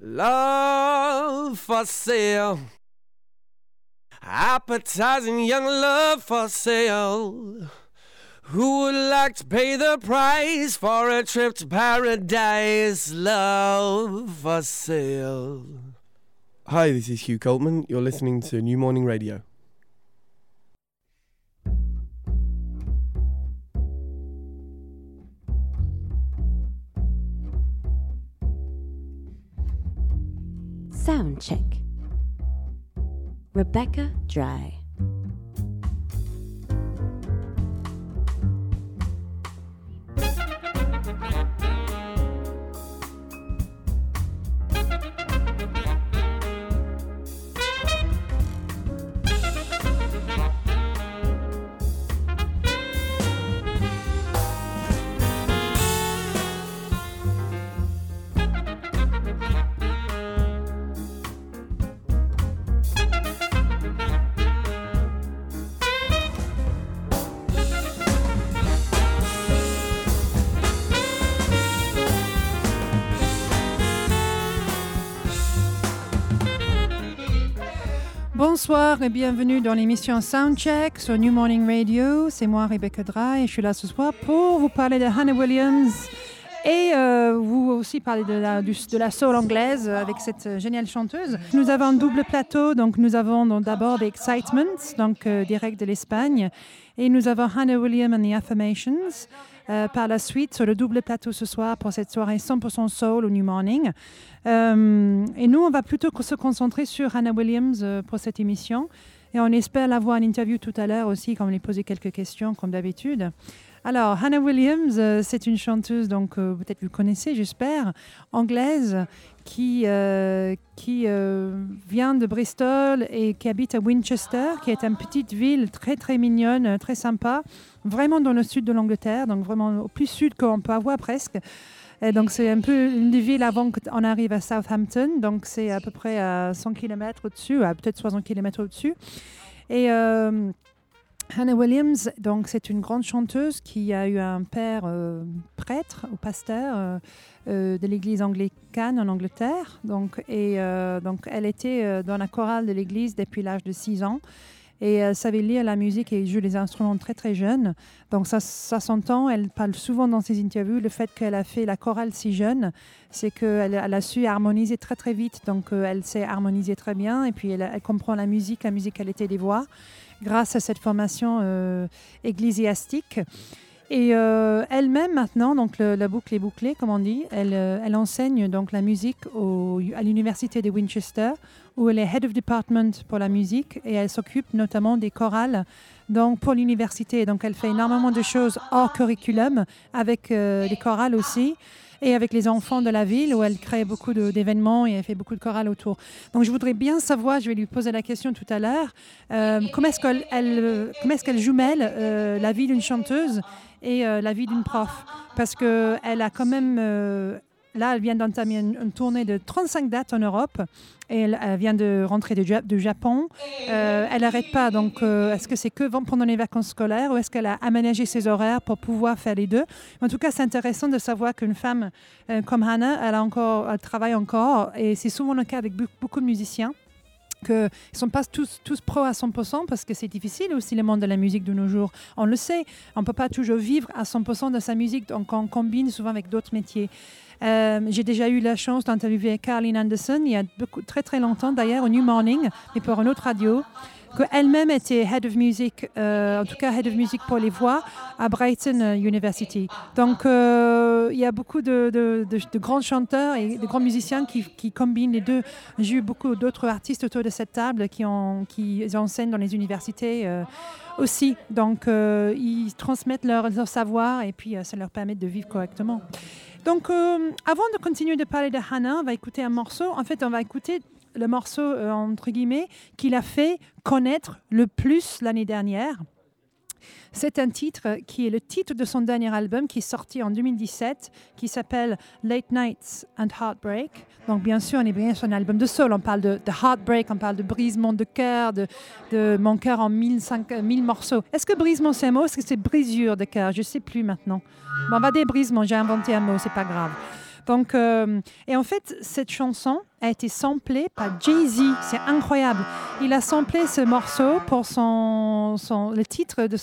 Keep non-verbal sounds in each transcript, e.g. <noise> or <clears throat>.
Love for sale. Appetizing young love for sale. Who would like to pay the price for a trip to paradise? Love for sale. Hi, this is Hugh Coltman. You're listening to New Morning Radio. Sound check. Rebecca Dry. Bonsoir et bienvenue dans l'émission Soundcheck sur New Morning Radio. C'est moi, Rebecca Dry, et je suis là ce soir pour vous parler de Hannah Williams et euh, vous aussi parler de la, de la soul anglaise avec cette euh, géniale chanteuse. Nous avons un double plateau, donc nous avons d'abord The Excitement, donc euh, direct de l'Espagne, et nous avons Hannah Williams and the Affirmations. Euh, par la suite, sur le double plateau ce soir pour cette soirée 100% soul au New Morning. Euh, et nous, on va plutôt se concentrer sur Hannah Williams euh, pour cette émission. Et on espère l'avoir en interview tout à l'heure aussi, quand on lui poser quelques questions, comme d'habitude. Alors, Hannah Williams, c'est une chanteuse, donc peut-être vous connaissez, j'espère, anglaise, qui, qui vient de Bristol et qui habite à Winchester, qui est une petite ville très très mignonne, très sympa, vraiment dans le sud de l'Angleterre, donc vraiment au plus sud qu'on peut avoir presque. Donc c'est un peu une des villes avant qu'on arrive à Southampton, donc c'est à peu près à 100 km au-dessus, à peut-être 60 km au-dessus. Et euh, Hannah Williams, donc c'est une grande chanteuse qui a eu un père euh, prêtre ou pasteur euh, euh, de l'église anglicane en Angleterre. Donc, et euh, donc elle était euh, dans la chorale de l'église depuis l'âge de 6 ans. Et elle savait lire la musique et jouer les instruments très très jeune. Donc ça, ça s'entend. Elle parle souvent dans ses interviews le fait qu'elle a fait la chorale si jeune, c'est qu'elle elle a su harmoniser très très vite. Donc euh, elle sait harmoniser très bien et puis elle, elle comprend la musique, la musicalité des voix grâce à cette formation euh, ecclésiastique. Et euh, elle-même maintenant, donc la boucle est bouclée, comme on dit, elle, euh, enseigne donc la musique à l'université de Winchester, où elle est head of department pour la musique et elle s'occupe notamment des chorales donc pour l'université. Donc elle fait énormément de choses hors curriculum, avec euh, des chorales aussi et avec les enfants de la ville où elle crée beaucoup d'événements et elle fait beaucoup de chorales autour. Donc je voudrais bien savoir, je vais lui poser la question tout à l'heure, euh, comment est-ce qu'elle jumelle euh, la vie d'une chanteuse et euh, la vie d'une prof. Parce qu'elle a quand même, euh, là, elle vient d'entamer une, tournée de 35 dates en Europe et elle, vient de rentrer du Japon. Euh, elle n'arrête pas, donc est-ce que c'est que pendant les vacances scolaires ou est-ce qu'elle a aménagé ses horaires pour pouvoir faire les deux? En tout cas, c'est intéressant de savoir qu'une femme comme Hannah, elle, a encore, elle travaille encore et c'est souvent le cas avec be- beaucoup de musiciens qu'ils ne sont pas tous, tous à 100% parce que c'est difficile aussi le monde de la musique de nos jours. On le sait, on ne peut pas toujours vivre à 100% de sa musique, donc on combine souvent avec d'autres métiers. Euh, J'ai déjà eu la chance d'interviewer Caroline Anderson il y a beaucoup, très très longtemps d'ailleurs au New Morning, mais pour une autre radio qu'elle-même était Head of Music, euh, en tout cas Head of Music pour les voix à Brighton euh, University. Donc euh, il y a beaucoup de, de- grands chanteurs et de grands musiciens qui, combinent les deux. J'ai eu beaucoup d'autres artistes autour de cette table qui, ont, enseignent dans les universités aussi. Donc ils transmettent leur, leur savoir et puis ça leur permet de vivre correctement. Donc, avant de continuer de parler de Hannah, on va écouter un morceau. En fait, on va écouter le morceau, euh, entre guillemets, qu'il a fait connaître le plus l'année dernière. C'est un titre qui est le titre de son dernier album qui est sorti en 2017, qui s'appelle Late Nights and Heartbreak. Donc bien sûr, on est bien sur un album de soul. On parle de, heartbreak, on parle de brisement de cœur, de, de mon cœur en mille, cinq- euh, mille morceaux. Est-ce que brisement c'est un mot? Est-ce que c'est brisure de cœur? Je ne sais plus maintenant. Bon, on va dire brisement, j'ai inventé un mot, c'est pas grave. Donc, euh, et en fait, cette chanson, a été samplé par Jay-Z. C'est incroyable. Il a samplé ce morceau pour son, le titre de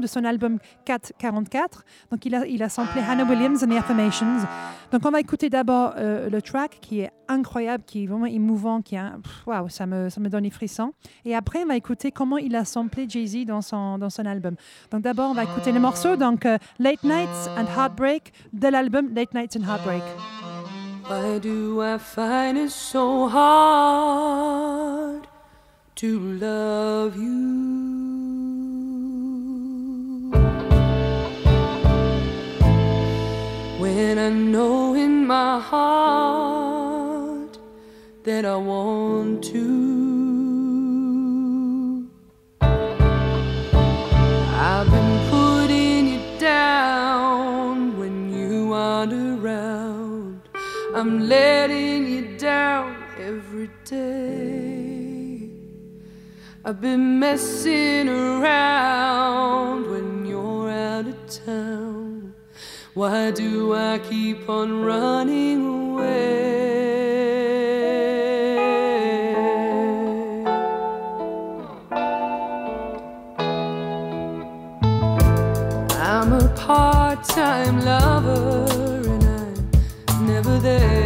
de son album 444. Donc il a, il a samplé Hannah Williams and the Affirmations. Donc on va écouter d'abord euh, le track qui est incroyable, qui est vraiment émouvant, qui a, waouh, ça me, ça me donne des frissons. Et après on va écouter comment il a samplé Jay-Z dans son, dans son album. Donc d'abord on va écouter le morceau, donc euh, Late Nights and Heartbreak de l'album Late Nights and Heartbreak. Why do I find it so hard to love you? When I know in my heart that I want to, I'm letting you down every day. I've been messing around when you're out of town. Why do I keep on running away? I'm a part time lover there.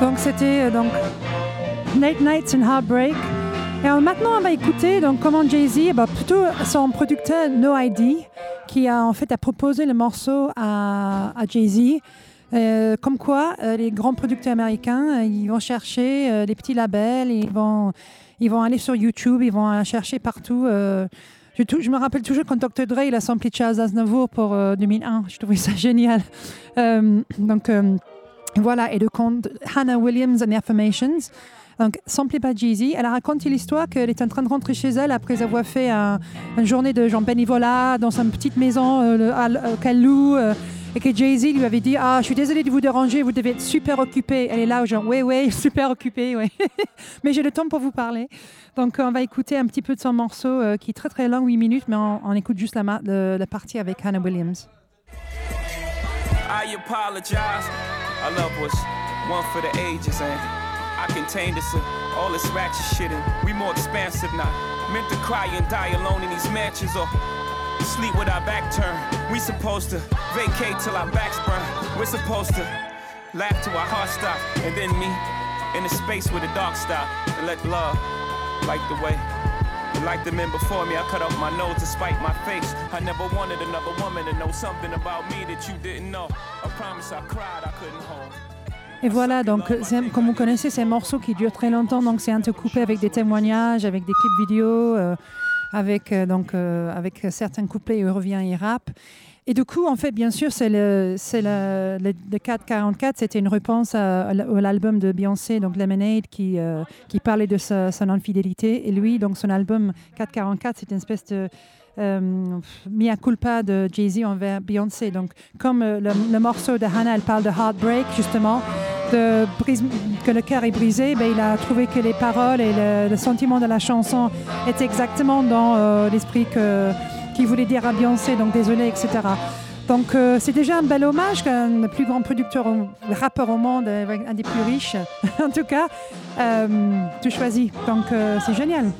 Donc c'était euh, donc Late Nights and Heartbreak. Et maintenant, on va écouter donc comment Jay-Z, bah, plutôt son producteur No ID, qui a en fait a proposé le morceau à, à Jay-Z. Euh, comme quoi, euh, les grands producteurs américains, euh, ils vont chercher euh, des petits labels, ils vont, ils vont aller sur YouTube, ils vont chercher partout. euh, Je, je me rappelle toujours quand Dr. Dre il a samplé Charles Aznavour pour euh, 2001. Je trouvais ça <laughs> génial. Euh, donc euh, voilà, et le conte Hannah Williams and Affirmations. Donc, samplé par Jeezy, elle a raconté l'histoire qu'elle est en train de rentrer chez elle après avoir fait un- une journée de genre bénévolat dans sa petite maison euh, euh, qu'elle loue. euh, et que Jay-Z lui avait dit Ah, je suis désolée de vous déranger, vous devez être super occupé. Elle est là, genre, oui, oui, <laughs> super occupée, oui. <laughs> mais j'ai le temps pour vous parler. Donc, on va écouter un petit peu de son morceau euh, qui est très très long, 8 minutes, mais on, écoute juste la, la partie avec Hannah Williams. I apologize. Our love was one for the ages, and I contained this uh, all this ratchet shit, and we more expansive now. Meant to cry and die alone in these mansions, or sleep with our back turned. We supposed to vacate till our backs burn. We're supposed to laugh till our hearts stop, and then me in the space where the dark stop, and let love light the way. And Like the men before me, I cut off my nose to spite my face. I never wanted another woman to know something about me that you didn't know. I promise I cried, I couldn't hold. Et voilà, donc comme vous connaissez, c'est un morceau qui dure très longtemps, donc c'est entrecoupé avec des témoignages, avec des clips vidéo, euh, avec, euh, donc, euh, avec certains couplets, il revient, il rappe. Et du coup, en fait, bien sûr, c'est le, c'est le, le, le 444, c'était une réponse à, l'album de Beyoncé, donc Lemonade, qui, euh, qui parlait de son infidélité. Et lui, donc son album 444, c'est une espèce de euh, culpa de Jay-Z envers Beyoncé. Donc, comme euh, le, le morceau de Hannah, elle parle de heartbreak, justement, de brise- que le cœur est brisé, ben, il a trouvé que les paroles et le, le sentiment de la chanson étaient exactement dans euh, l'esprit que- qu'il voulait dire à Beyoncé, donc désolé, etc. Donc euh, c'est déjà un bel hommage qu'un plus grand producteur, rappeur au monde, euh, un des plus riches, <laughs> en tout cas, euh, tu choisis. Donc c'est génial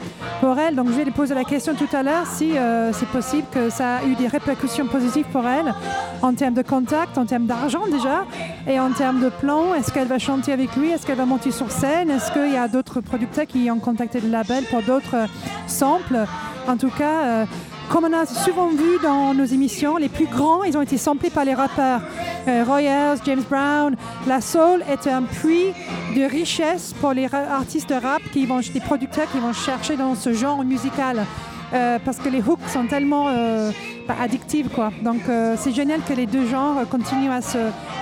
pour elle. Donc je vais lui poser la question tout à l'heure si c'est possible que ça a eu des répercussions positives pour elle en termes de contact, en termes d'argent déjà, et en termes de plan. Est-ce qu'elle va chanter avec lui? Est-ce qu'elle va monter sur scène? Est-ce qu'il y a d'autres producteurs qui ont contacté le label pour d'autres samples? En tout cas, comme on a souvent vu dans nos émissions, les plus grands, ils ont été samplés par les rappeurs. Euh, Roy Ayers, James Brown. La soul est un puits de richesse pour les artistes rap, qui vont, des producteurs qui vont chercher dans ce genre musical. Euh, parce que les hooks sont tellement euh, bah, addictives. Quoi. Donc euh, c'est génial que les deux genres continuent à se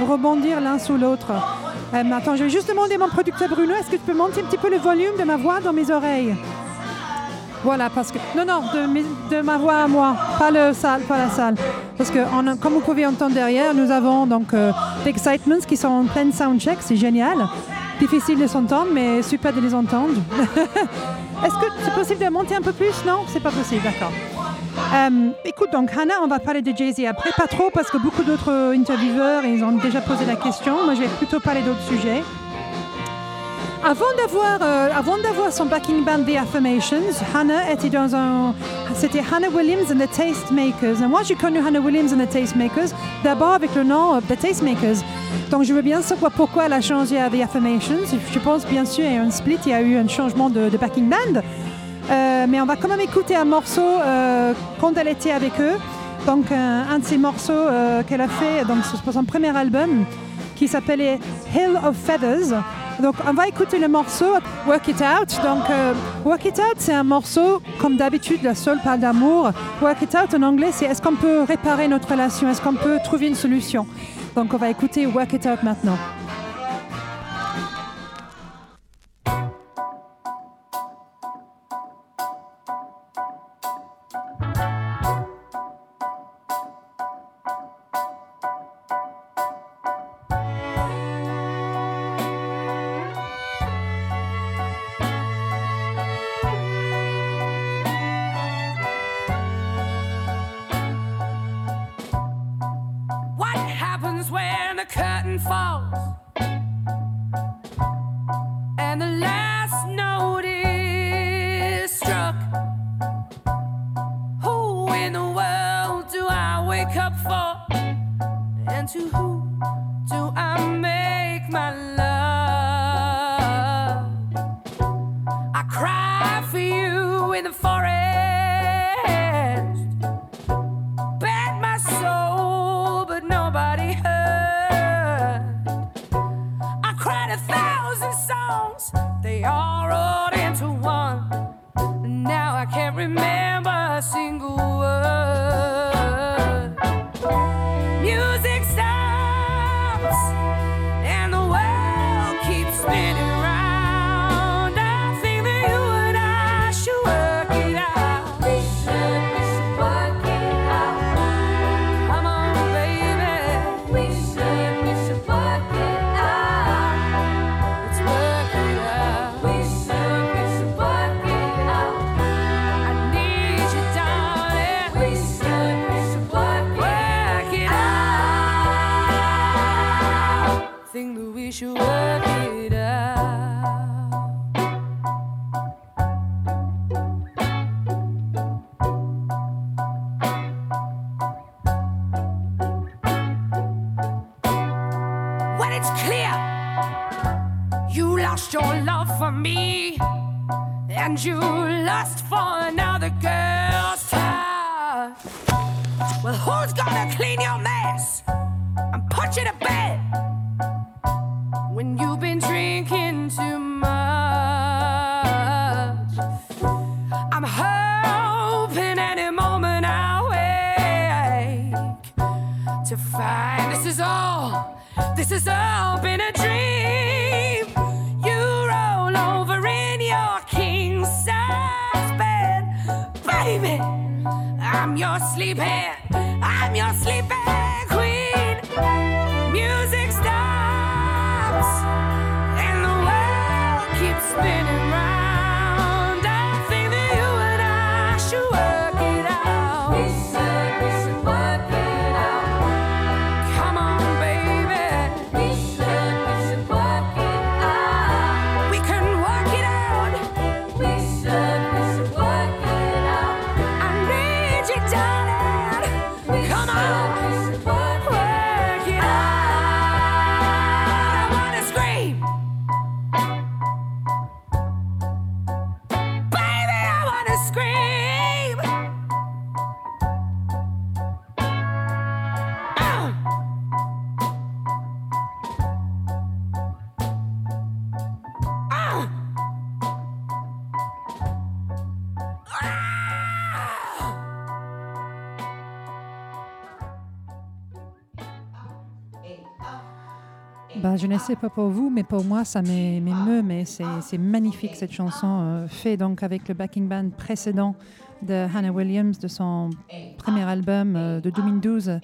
rebondir l'un sur l'autre. Attends, je vais juste demander à mon producteur Bruno, est-ce que tu peux monter un petit peu le volume de ma voix dans mes oreilles? Voilà, parce que. Non, non, de, ma voix à moi, pas, le salle, pas la salle. Parce que, comme vous pouvez entendre derrière, nous avons donc euh, qui sont en pleine soundcheck, c'est génial. Difficile de s'entendre, mais super de les entendre. <laughs> Est-ce que c'est possible de monter un peu plus? Non, c'est pas possible, d'accord. Euh, écoute, donc Hannah, on va parler de Jay-Z après, pas trop, parce que beaucoup d'autres intervieweurs, ils ont déjà posé la question. Moi, je vais plutôt parler d'autres sujets. Avant d'avoir, euh, avant d'avoir son backing band The Affirmations, Hannah était dans un, c'était Hannah Williams and the Tastemakers. Et moi, j'ai connu Hannah Williams and the Tastemakers d'abord avec le nom euh, The Tastemakers. Donc, je veux bien savoir pourquoi elle a changé à The Affirmations. Je pense bien sûr il y a eu un split, il y a eu un changement de, backing band. Euh, mais on va quand même écouter un morceau quand elle était avec eux. Donc, un, de ces morceaux qu'elle a fait donc, pour son premier album qui s'appelait Hill of Feathers. Donc, on va écouter le morceau Work It Out. Donc, euh, Work It Out, c'est un morceau, comme d'habitude, la seule parle d'amour. Work It Out en anglais, c'est est-ce qu'on peut réparer notre relation? Est-ce qu'on peut trouver une solution? Donc, on va écouter Work It Out maintenant. Wake up for? And to who do I make my love? Je ne sais pas pour vous, mais pour moi, ça m'é- m'émeut, mais c'est magnifique cette chanson, euh, faite donc avec le backing band précédent de Hannah Williams, de son premier album euh, de 2012,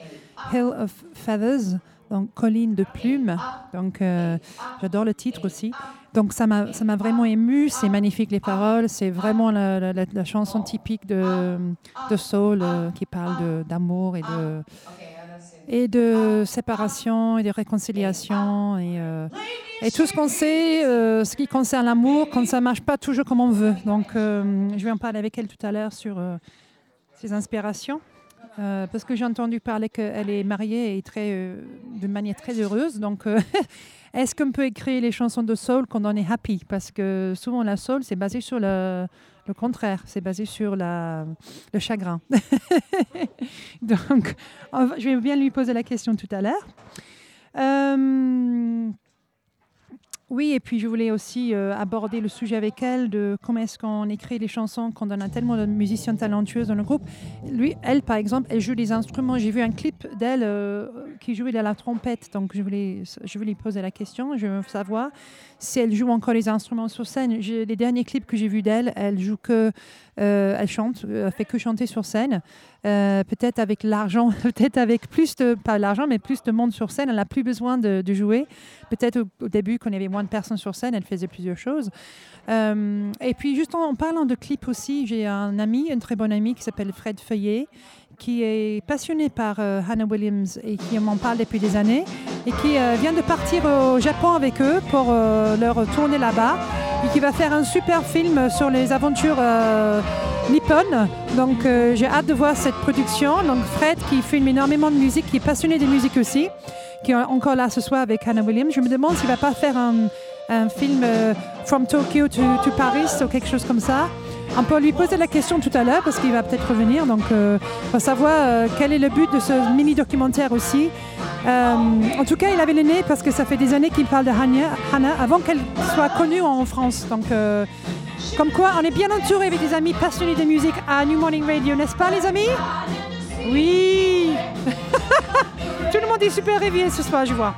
Hill of Feathers, donc Colline de plumes. Donc, euh, j'adore le titre aussi. Donc, ça m'a vraiment ému. C'est magnifique les paroles. C'est vraiment la, la- chanson typique de, de soul qui parle d'amour et de et de séparation et de réconciliation et, euh, et tout ce qu'on sait, euh, ce qui concerne l'amour, quand ça marche pas toujours comme on veut. Donc, euh, je vais en parler avec elle tout à l'heure sur ses inspirations. Parce que j'ai entendu parler qu'elle est mariée et très, de manière très heureuse. Donc, <laughs> est-ce qu'on peut écrire les chansons de soul quand on est happy? Parce que souvent, la soul, c'est basé sur le, le contraire. C'est basé sur la, le chagrin. <laughs> Donc, je vais bien lui poser la question tout à l'heure. Euh, oui, et puis je voulais aussi euh, aborder le sujet avec elle de comment est-ce qu'on écrit les chansons quand on a tellement de musiciens talentueux dans le groupe. Lui, elle, par exemple, elle joue des instruments. J'ai vu un clip d'elle euh, qui jouait de la trompette, donc je voulais, je voulais lui poser la question. Je veux savoir si elle joue encore les instruments sur scène. Les derniers clips que j'ai vus d'elle, elle joue que, euh, elle chante, euh, elle fait que chanter sur scène. Euh, peut-être avec l'argent, <laughs> peut-être avec plus de, pas l'argent, mais plus de monde sur scène. Elle n'a plus besoin de, jouer. Peut-être au, début, quand il y avait moins de personnes sur scène, elle faisait plusieurs choses. Et puis, juste en, en parlant de clips aussi, j'ai un ami, un très bon ami qui s'appelle Fred Feuillet, qui est passionné par Hannah Williams et qui m'en parle depuis des années et qui euh, vient de partir au Japon avec eux pour euh, leur tourner là-bas et qui va faire un super film sur les aventures euh, nippones. Donc j'ai hâte de voir cette production. Donc Fred qui filme énormément de musique, qui est passionné de musique aussi, qui est encore là ce soir avec Hannah Williams. Je me demande s'il va pas faire un, film From Tokyo to, to Paris ou quelque chose comme ça. On peut lui poser la question tout à l'heure parce qu'il va peut-être revenir. Donc, euh, on savoir euh, quel est le but de ce mini-documentaire aussi. Euh, en tout cas, il avait le nez parce que ça fait des années qu'il parle de Hannah, avant qu'elle soit connue en France. Euh, comme quoi, on est bien entouré avec des amis passionnés de musique à New Morning Radio, n'est-ce pas, les amis? Oui <laughs> Tout le monde est super réveillé ce soir, je vois.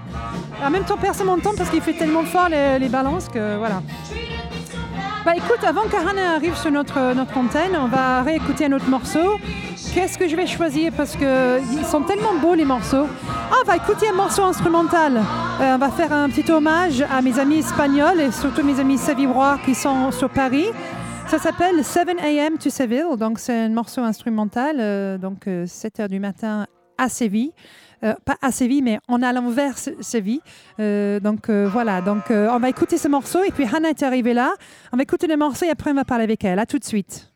En même temps, personne m'entend parce qu'il fait tellement fort les balances que voilà. Bah écoute, avant que Hannah arrive sur notre, notre antenne, on va réécouter un autre morceau. Qu'est-ce que je vais choisir? Parce qu'ils sont tellement beaux les morceaux. Ah, on va écouter un morceau instrumental. Euh, on va faire un petit hommage à mes amis espagnols et surtout mes amis sévillois qui sont sur Paris. Ça s'appelle 7 a.m. to Seville, donc c'est un morceau instrumental, euh, donc 7 heures du matin à Séville. Euh, pas à Séville, mais en allant vers Sé- Séville. Euh, donc euh, voilà, donc on va écouter ce morceau et puis Hannah est arrivée là. On va écouter le morceau et après on va parler avec elle. À tout de suite.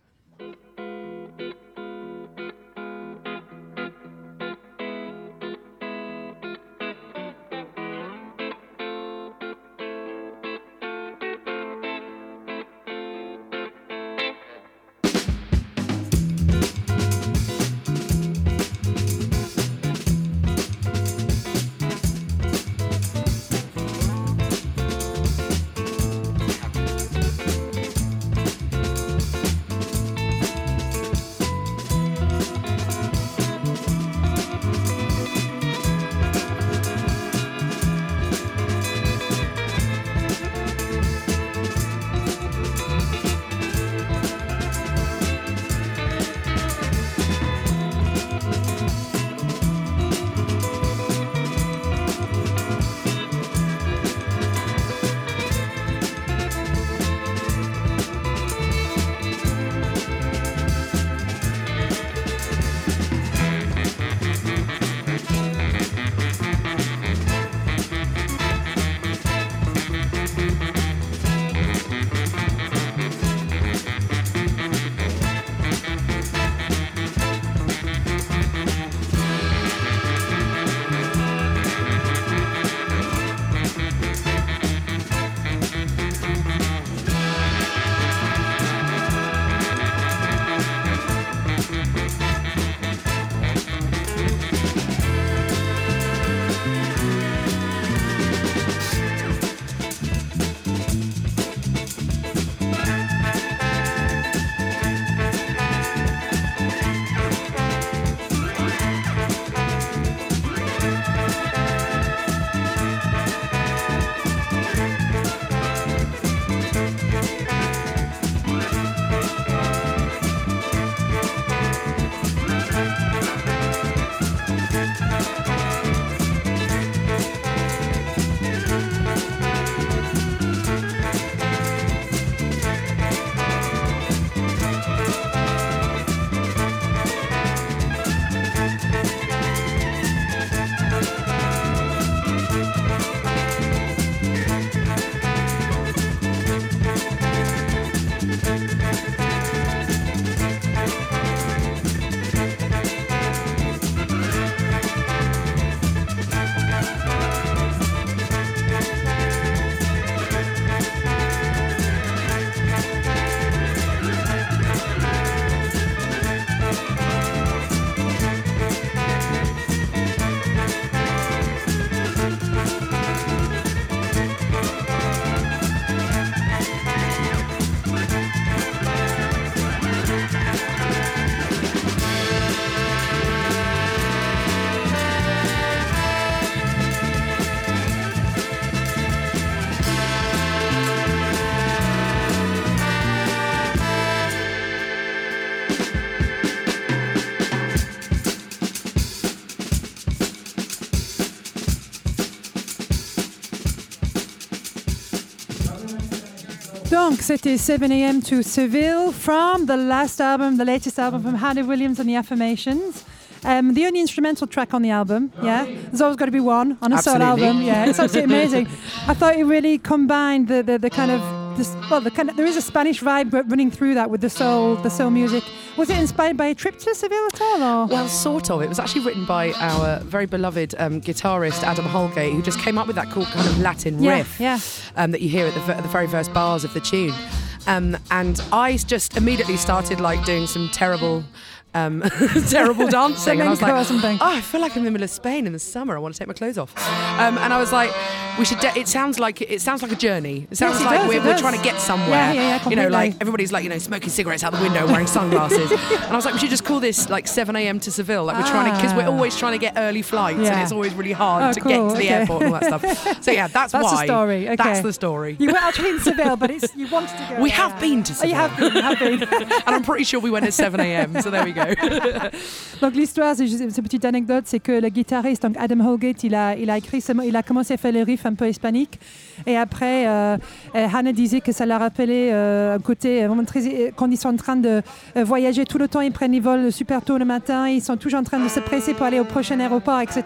Donc, c'était 7 a.m. to Seville from the last album, the latest album from Hannah Williams and the Affirmations. Um, the only instrumental track on the album, yeah. There's always got to be one on a solo album, yeah. It's absolutely amazing. <laughs> I thought it really combined the, the, the kind of this, well, the kind of, there is a Spanish vibe running through that with the soul, the soul music. Was it inspired by a trip to Seville at all, or? Well, sort of. It was actually written by our very beloved um, guitarist Adam Holgate, who just came up with that cool kind of Latin Yeah, riff yeah. Um, that you hear at the, v- the very first bars of the tune. Um, and I just immediately started like doing some terrible. Um, <laughs> terrible <laughs> dancing, and I was like. "Oh, I feel like I'm in the middle of Spain in the summer. I want to take my clothes off." Um, and I was like, "We should." De- it sounds like it sounds like a journey. It sounds it like does, we're, we're trying to get somewhere. Yeah, yeah, yeah, you know, like everybody's like you know smoking cigarettes out the window, wearing <laughs> sunglasses. and I was like, we should just call this like 7 a.m. to Seville. Like we're trying to because we're Ah. always trying to get early flights, and it's always really hard Oh, to get to the okay. airport and all that stuff. So yeah, that's, That's the why. story, That's okay. the story. You were actually in Seville, but it's you wanted to go. we have been to Oh, you have been, you have been. and I'm pretty sure we went at 7 a.m. So there we go. <laughs> Donc l'histoire, c'est cette petite anecdote, c'est que le guitariste, donc Adam Holgate, il a, écrit, il a commencé à faire les riffs un peu hispaniques, et après, euh, euh, Hannah disait que ça l'a rappelé euh, un côté vraiment très, quand ils sont en train de voyager tout le temps, ils prennent les vols super tôt le matin, ils sont toujours en train de se presser pour aller au prochain aéroport, etc.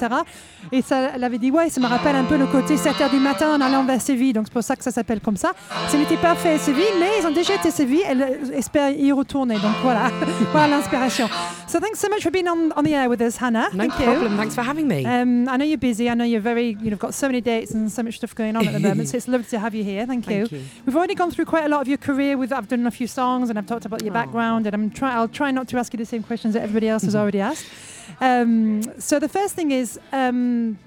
Et ça, elle avait dit, ouais, ça me rappelle un peu le côté 7 h du matin en allant vers Séville, donc c'est pour ça que ça s'appelle comme ça. Ce n'était pas fait à Séville, mais ils ont déjà été à Séville, elle espère y retourner, donc voilà, <laughs> voilà l'inspiration. So thanks so much for being on, on the air with us, Hannah. No Thank you. problem. Thanks for having me. Um, I know you're busy. I know you're very, you know, got so many dates and so much stuff going on at the <laughs> moment. so it's lovely to have you here. Thank you. Thank you. We've already gone through quite a lot of your career. With I've done a few songs and I've talked about your Oh. background. And I'm try. I'll try not to ask you the same questions that everybody else has already asked. Um, so the first thing is, um,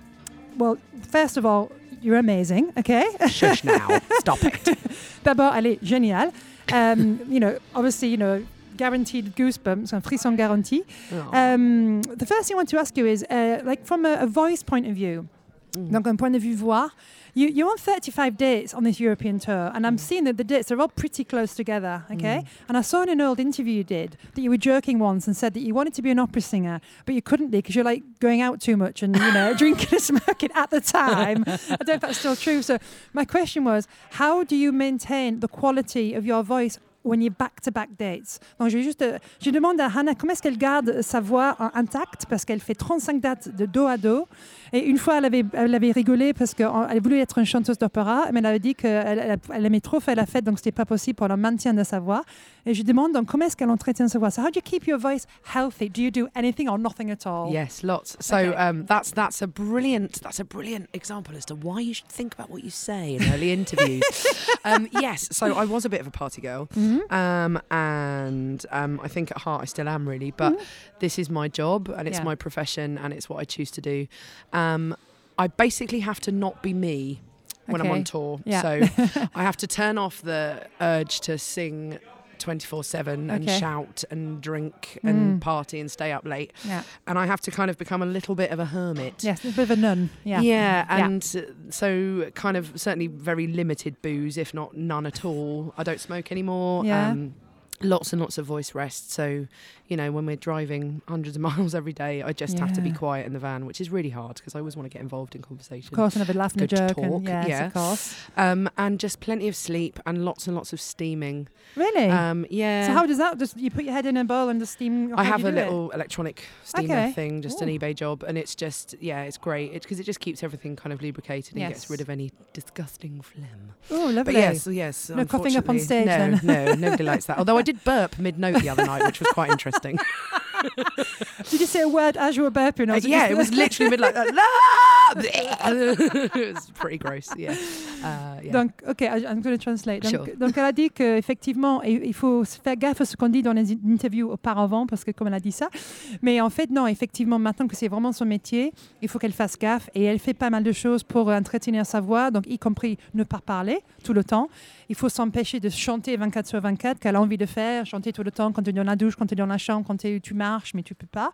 well, first of all, you're amazing. Okay. Shush now. <laughs> Stop it. D'abord, elle est géniale. Um, you know, obviously, you know, guaranteed goosebumps, un frisson garanti. Oh. Um, the first thing I want to ask you is, uh, like from a, a voice point of view, donc un point de vue voix, you, you're on 35 dates on this European tour, and I'm seeing that the dates are all pretty close together, okay? And I saw in an old interview you did that you were joking once and said that you wanted to be an opera singer, but you couldn't be because you're like going out too much and, you know, <laughs> drinking and smoking at the time. <laughs> I don't know if that's still true. So my question was, how do you maintain the quality of your voice when you're back-to-back dates. Donc, je, vais juste, euh, je demande à Hannah comment est-ce qu'elle garde sa voix intacte parce qu'elle fait 35 dates de dos à dos. Et une fois, elle avait, elle avait rigolé parce qu'elle voulait être une chanteuse d'opéra, mais elle avait dit qu'elle elle, elle aimait trop faire la fête, donc c'était pas possible pour le maintien de sa voix. Et je demande donc comment est-ce qu'elle entretient sa voix? So how do you keep your voice healthy? Do you do anything or nothing at all? Yes, lots. So Okay. um, that's that's a brilliant that's a brilliant example as to why you should think about what you say in early <laughs> interviews. um, yes, so I was a bit of a party girl, Mhm. um, and um, I think at heart I still am really. But this is my job and it's Yeah. my profession and it's what I choose to do. Um, I basically have to not be me when I'm on tour. Yeah. So <laughs> I have to turn off the urge to sing 24 7 and Okay. shout and drink and Mm. party and stay up late Yeah. and I have to kind of become a little bit of a hermit. Yes, a bit of a nun. Yeah. Yeah, and uh, so kind of certainly very limited booze, if not none at all. I don't smoke anymore. Yeah. Um, lots and lots of voice rest. So, you know, when we're driving hundreds of <laughs> miles every day, I just have to be quiet in the van, which is really hard because I always want to get involved in conversation. Of course, and have a laugh and a joke. And, yes, yeah. of course. Um, and just plenty of sleep and lots and lots of steaming. Really? Um, yeah. so how does that? Just you put your head in a bowl and the steam? I have a do it? little electronic steamer Okay. thing, just an eBay job, and it's just yeah, it's great because it, just keeps everything kind of lubricated and Yes. gets rid of any disgusting phlegm. Oh, lovely. But yes, yes. No coughing up on stage No, then. no, nobody likes that. Although I did burp mid note the other night, which was quite <laughs> interesting interesting. <laughs> Did you say a word as you were burping? Uh, yeah, it was literally mid like that. it was pretty gross. Yeah. Uh, yeah. Donc, ok, I'm going to translate. Donc, Sure. donc, elle a dit qu'effectivement, il faut faire gaffe à ce qu'on dit dans les interviews auparavant, parce que comme elle a dit ça. Mais en fait, non, effectivement, maintenant que c'est vraiment son métier, il faut qu'elle fasse gaffe. Et elle fait pas mal de choses pour entretenir sa voix, donc y compris ne pas parler tout le temps. Il faut s'empêcher de chanter 24 sur 24 qu'elle a envie de faire, chanter tout le temps quand tu es dans la douche, quand tu es dans la chambre, quand tu marches, mais tu peux pas.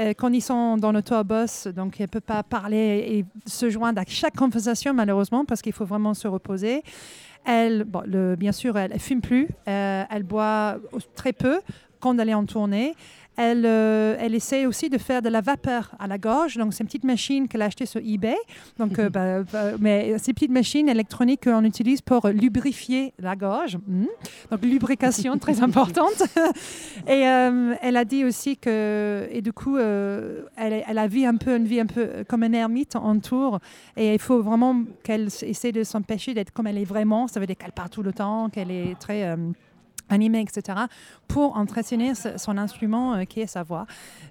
Euh, quand ils sont dans boss, donc elle peut pas parler et se joindre à chaque conversation malheureusement parce qu'il faut vraiment se reposer. Elle, bien sûr, elle, elle fume plus, euh, elle boit très peu quand elle est en tournée. Elle, euh, elle essaie aussi de faire de la vapeur à la gorge. Donc, c'est une petite machine qu'elle a achetée sur eBay. Donc, euh, bah, bah, mais ces petites machines électroniques qu'on utilise pour lubrifier la gorge. Mhm. Donc, lubrication très <laughs> importante. <laughs> et euh, elle a dit aussi que, et du coup, elle, elle a vu un peu une vie un peu comme une ermite en tour. Et il faut vraiment qu'elle essaie de s'empêcher d'être comme elle est vraiment. Ça veut dire qu'elle parle tout le temps, qu'elle est très animée, etc., pour entretenir ce- son instrument euh, qui est sa voix.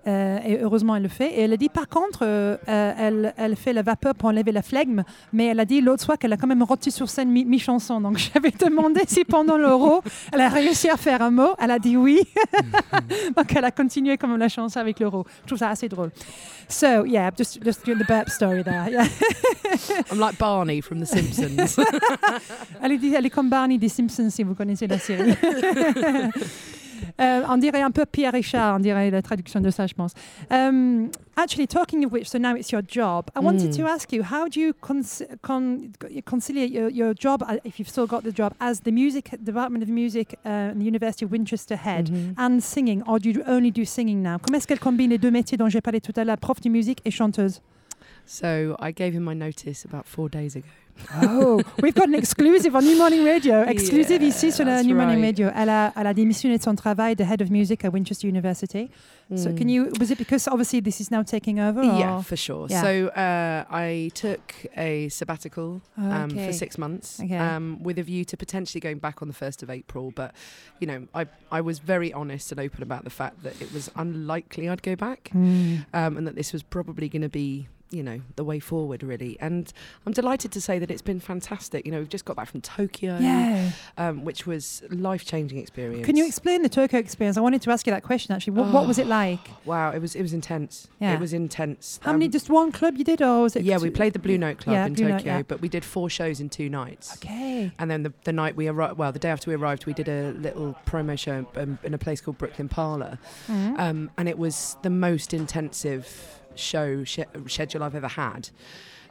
Euh, et heureusement, elle le fait. Et elle a dit, par contre, euh, elle, elle fait la vapeur pour enlever la flegme, mais elle a dit l'autre soir qu'elle a quand même rôti sur scène mi- mi-chanson. Donc, <laughs> j'avais demandé si pendant l'euro, elle a réussi à faire un mot. Elle a dit oui. <laughs> Donc, elle a continué comme la chanson avec l'euro. Je trouve ça assez drôle. So, yeah, just, just doing the burp story there. Yeah. <laughs> I'm like Barney from The Simpsons. Elle est, elle est comme Barney des Simpsons, si vous connaissez la série. Euh, on dirait un peu Pierre Richard, on dirait la traduction de ça, je pense. Um, actually, talking of which, so now it's your job. I wanted Mm. to ask you, how do you con- conciliate your, your job, uh, if you've still got the job, as the music department of music uh, in the University of Winchester head, Mhm. and singing, or do you only do singing now? Comment est-ce qu'elle combine les deux métiers dont j'ai parlé tout à l'heure, prof de musique et chanteuse? So I gave him my notice about four days ago. Oh, we've got an exclusive on New Morning Radio. <laughs> Exclusive Yeah, ici sur New Morning. Radio. Elle a, elle a démissionné de son travail, the head of music at Winchester University. So Mm. can you, was it because obviously this is now taking over? Or? Yeah, for sure. Yeah. So uh, I took a sabbatical um, Okay. for six months Okay. um, with a view to potentially going back on the 1st of April. But, you know, I, I was very honest and open about the fact that it was unlikely I'd go back Mm. um, and that this was probably going to be, you know, the way forward, really. And I'm delighted to say that it's been fantastic. You know, we've just got back from Tokyo, Yeah. um, which was life changing experience. Can you explain the Tokyo experience? I wanted to ask you that question actually. What, what was it like? Wow, it was it was intense. Yeah. It was intense. How many, Um, just one club you did or was it? yeah, we played the Blue Note Club Yeah, in Blue Note, Tokyo, yeah. but we did four shows in two nights. Okay. And then the, the night we arrived, well, the day after we arrived, we did a little promo show um, in a place called Brooklyn Parlour. Mhm. Um, and it was the most intensive show sh- schedule I've ever had.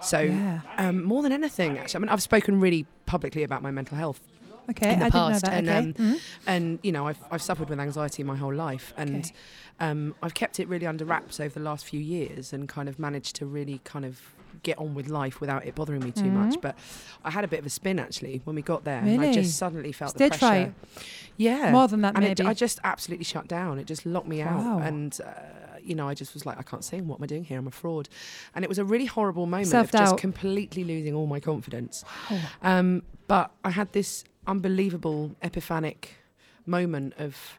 So, yeah. um, more than anything, actually, I mean, I've spoken really publicly about my mental health. Okay. in the I past, didn't and, know that. um, okay. Mhm. And, you know, I've, I've suffered with anxiety my whole life. And Okay. um, I've kept it really under wraps over the last few years and kind of managed to really kind of get on with life without it bothering me too Mhm. much. But I had a bit of a spin actually when we got there. And I just suddenly felt Stage the pressure. Yeah. More than that, and it, maybe. I just absolutely shut down. It just locked me Wow. out. And, uh, you know, I just was like, I can't sing. What am I doing here? I'm a fraud. And it was a really horrible moment of just completely losing all my confidence. Wow. Um, but I had this unbelievable epiphanic moment of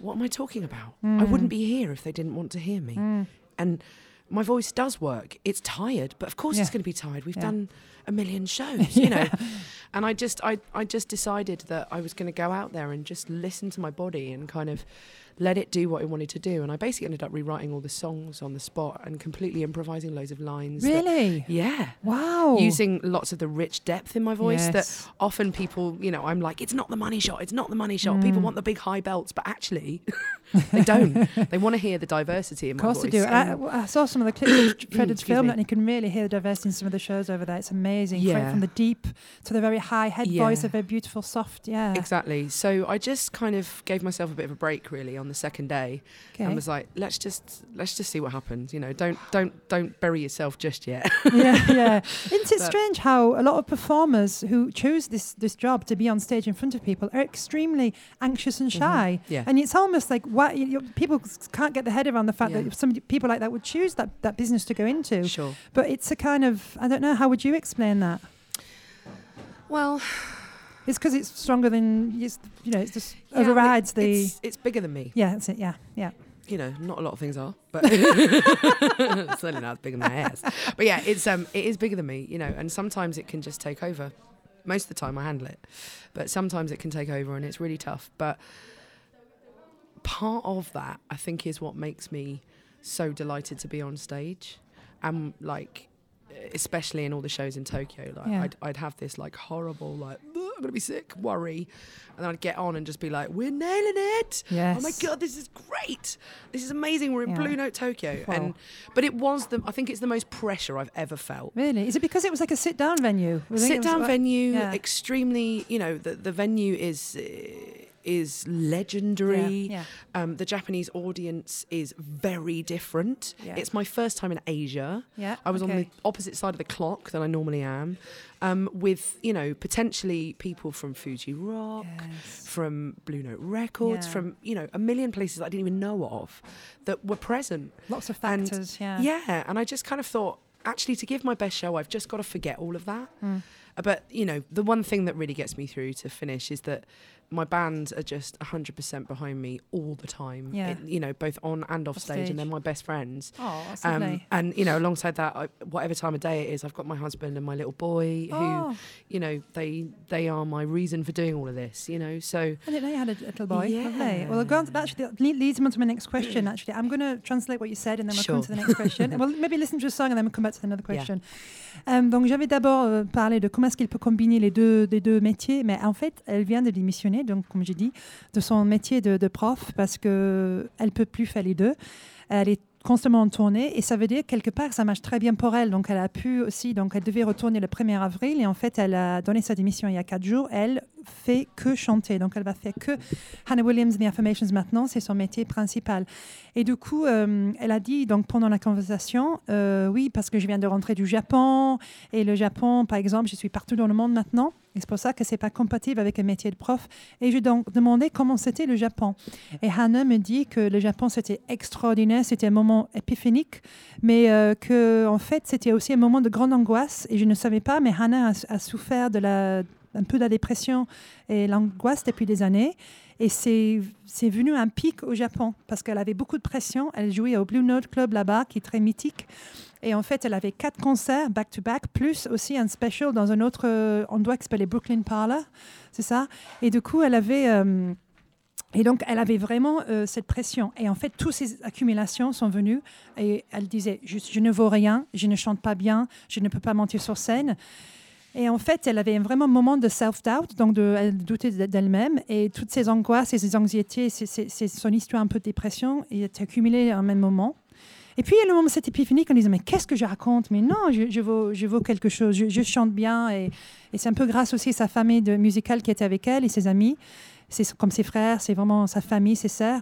what am I talking about? I Mm. wouldn't be here if they didn't want to hear me. Mm. And my voice does work. It's tired, but of course it's going to be tired. We've Yeah. done a million shows, <laughs> you know. And I just I I just decided that I was going to go out there and just listen to my body and kind of let it do what it wanted to do. And I basically ended up rewriting all the songs on the spot and completely improvising loads of lines. that- Really? yeah. Wow. Using lots of the rich depth in my voice that often people, you know, I'm like, it's not the money shot, it's not the money shot. People Mm. want the big high belts, but actually, <laughs> they don't. <laughs> they want to hear the diversity in my voice. Of course voice. they do. I, I saw some of the clips of <coughs> Fred's film, and you can really hear the diversity in some of the shows over there. It's amazing. From- Yeah. From the deep to the very high head voice, Yeah. a very beautiful, soft. Yeah. Exactly. So I just kind of gave myself a bit of a break, really, on the second day, Okay. and was like, let's just let's just see what happens. You know, don't don't don't bury yourself just yet. <laughs> yeah, yeah. <laughs> Isn't it But- strange how a lot of performers who choose this this job to be on stage in front of people are extremely anxious and mm-hmm. shy, Yeah. and it's almost like what you, you, people can't get their head around the fact Yeah. that some people like that would choose that that business to go into. Sure. But it's a kind of I don't know. How would you explain that? Well, It's because it's stronger than it's, you know. It's just yeah, overrides the. It's, it's bigger than me. yeah, that's it. Yeah, yeah. you know, not a lot of things are, but <laughs> certainly not as big as my ass. But yeah, it's um, it is bigger than me, you know, and sometimes it can just take over. Most of the time, I handle it, but sometimes it can take over, and it's really tough. But part of that, I think, is what makes me so delighted to be on stage, and like, especially in all the shows in Tokyo, like Yeah. I'd, I'd have this like horrible like "Ugh, I'm gonna be sick worry, and then I'd get on and just be like, we're nailing it. Yes. Oh my god, this is great! This is amazing. We're in Yeah. Blue Note Tokyo, Wow. and but it was the I think it's the most pressure I've ever felt. Really? Is it because it was like a sit down venue? Was it- it Sit down venue, yeah. extremely. You know, the the venue is. Uh, is legendary. Yeah, Um, the Japanese audience is very different. Yeah. It's my first time in Asia. yeah. I was on the opposite side of the clock than I normally am, um, with you know potentially people from Fuji Rock, Yes. from Blue Note Records, Yeah. from you know a million places I didn't even know of that were present. Lots of and- factors. yeah. Yeah, and I just kind of thought, actually, to give my best show, I've just got to forget all of that. Mm. But you know, the one thing that really gets me through to finish is that my band are just 100% behind me all the time. Yeah. It- you know, both on and off Off stage, stage. and they're my best friends. Oh, that's Um, lovely. and you know, alongside that, I, whatever time of day it is, I've got my husband and my little boy who, oh, you know, they they are my reason for doing all of this. You know, so I didn't know you had a little boy. Lovely. Yeah. Well, go on, actually, that leads me on to my next question. Actually, I'm going to translate what you said, and then we'll come to the next question. well, <laughs> maybe listen to a song, and then we'll come back to another question. Euh, donc, j'avais d'abord euh, parlé de comment est-ce qu'elle peut combiner les deux, les deux métiers. Mais en fait, elle vient de démissionner, donc comme j'ai dit, de son métier de, prof parce que elle peut plus faire les deux. Elle est constamment en tournée et ça veut dire quelque part ça marche très bien pour elle donc elle a pu aussi donc elle devait retourner le 1er avril et en fait elle a donné sa démission il y a quatre jours elle fait que chanter. Donc elle va faire que Hannah Williams The Affirmations maintenant c'est son métier principal. Et du coup euh, elle a dit donc pendant la conversation euh, oui parce que je viens de rentrer du Japon et le Japon par exemple je suis partout dans le monde maintenant et c'est pour ça que c'est pas compatible avec un métier de prof. Et je donc demandé comment c'était le Japon. Et Hannah me dit que le Japon c'était extraordinaire c'était un moment épiphanique mais euh, que en fait c'était aussi un moment de grande angoisse et je ne savais pas mais Hannah a souffert de la un peu de la dépression et l'angoisse depuis des années. Et c'est venu un pic au Japon parce qu'elle avait beaucoup de pression. Elle jouait au Blue Note Club là-bas, qui est très mythique. Et en fait, elle avait quatre concerts back-to-back, plus aussi un special dans un autre endroit qui s'appelait Brooklyn Parlor. C'est ça. Et du coup, elle avait. euh, et donc, elle avait vraiment euh, cette pression. Et en fait, toutes ces accumulations sont venues. Et elle disait je, ne vaux rien, je ne chante pas bien, je ne peux pas monter sur scène. Et en fait, elle avait vraiment un moment de self-doubt, donc de, elle doutait d'elle-même. Et toutes ces angoisses ces anxiétés, c'est son histoire un peu de dépression, étaient accumulées en même moment. Et puis, a le moment de cette épiphanie qu'on disait, mais qu'est-ce que je raconte? Mais non, je, je, vaux, quelque chose, je, chante bien. Et, c'est un peu grâce aussi à sa famille musicale qui était avec elle et ses amis. C'est comme ses frères, c'est vraiment sa famille, ses sœurs.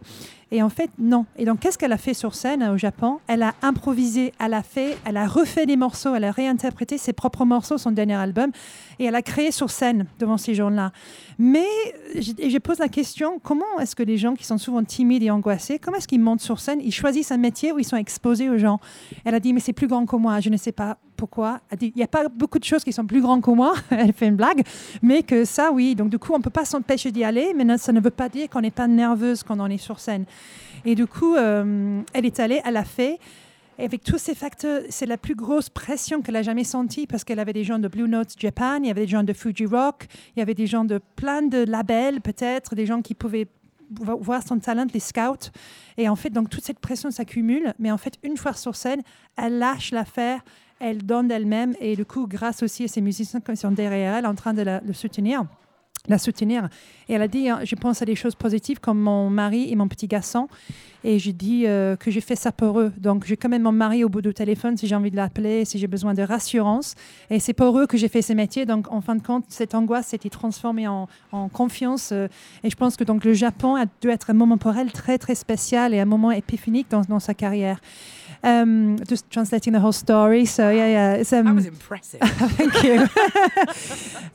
Et en fait, non. Et donc, qu'est-ce qu'elle a fait sur scène euh, au Japon? Elle a improvisé, elle a fait, elle a refait des morceaux, elle a réinterprété ses propres morceaux, son dernier album, et elle a créé sur scène devant ces gens-là. Mais je, pose la question comment est-ce que les gens qui sont souvent timides et angoissés, comment est-ce qu'ils montent sur scène? Ils choisissent un métier où ils sont exposés aux gens. Elle a dit mais c'est plus grand que moi, je ne sais pas pourquoi. Elle dit il n'y a pas beaucoup de choses qui sont plus grandes que moi. <laughs> elle fait une blague, mais que ça oui. Donc du coup on peut pas s'empêcher d'y aller, mais ça ne veut pas dire qu'on n'est pas nerveuse quand on est sur scène. Et du coup, euh, elle est allée, elle a fait. Et avec tous ces facteurs, c'est la plus grosse pression qu'elle a jamais sentie parce qu'elle avait des gens de Blue Note Japan, il y avait des gens de Fuji Rock, il y avait des gens de plein de labels peut-être, des gens qui pouvaient vo- voir son talent, les scouts. Et en fait, donc toute cette pression s'accumule. Mais en fait, une fois sur scène, elle lâche l'affaire, elle donne d'elle-même. Et du coup, grâce aussi à ces musiciens qui sont derrière elle en train de la, le soutenir la soutenir. Et elle a dit, hein, je pense à des choses positives comme mon mari et mon petit garçon. Et je dis euh, que j'ai fait ça pour eux. Donc, j'ai quand même mon mari au bout du téléphone si j'ai envie de l'appeler, si j'ai besoin de rassurance. Et c'est pour eux que j'ai fait ce métier. Donc, en fin de compte, cette angoisse s'était transformée en, en confiance. euh, et je pense que donc, le Japon a dû être un moment pour elle très, très spécial et un moment épiphanique dans, dans sa carrière. Um, just translating the whole story. So, yeah, yeah. It's, um, That was impressive. <laughs> Thank you.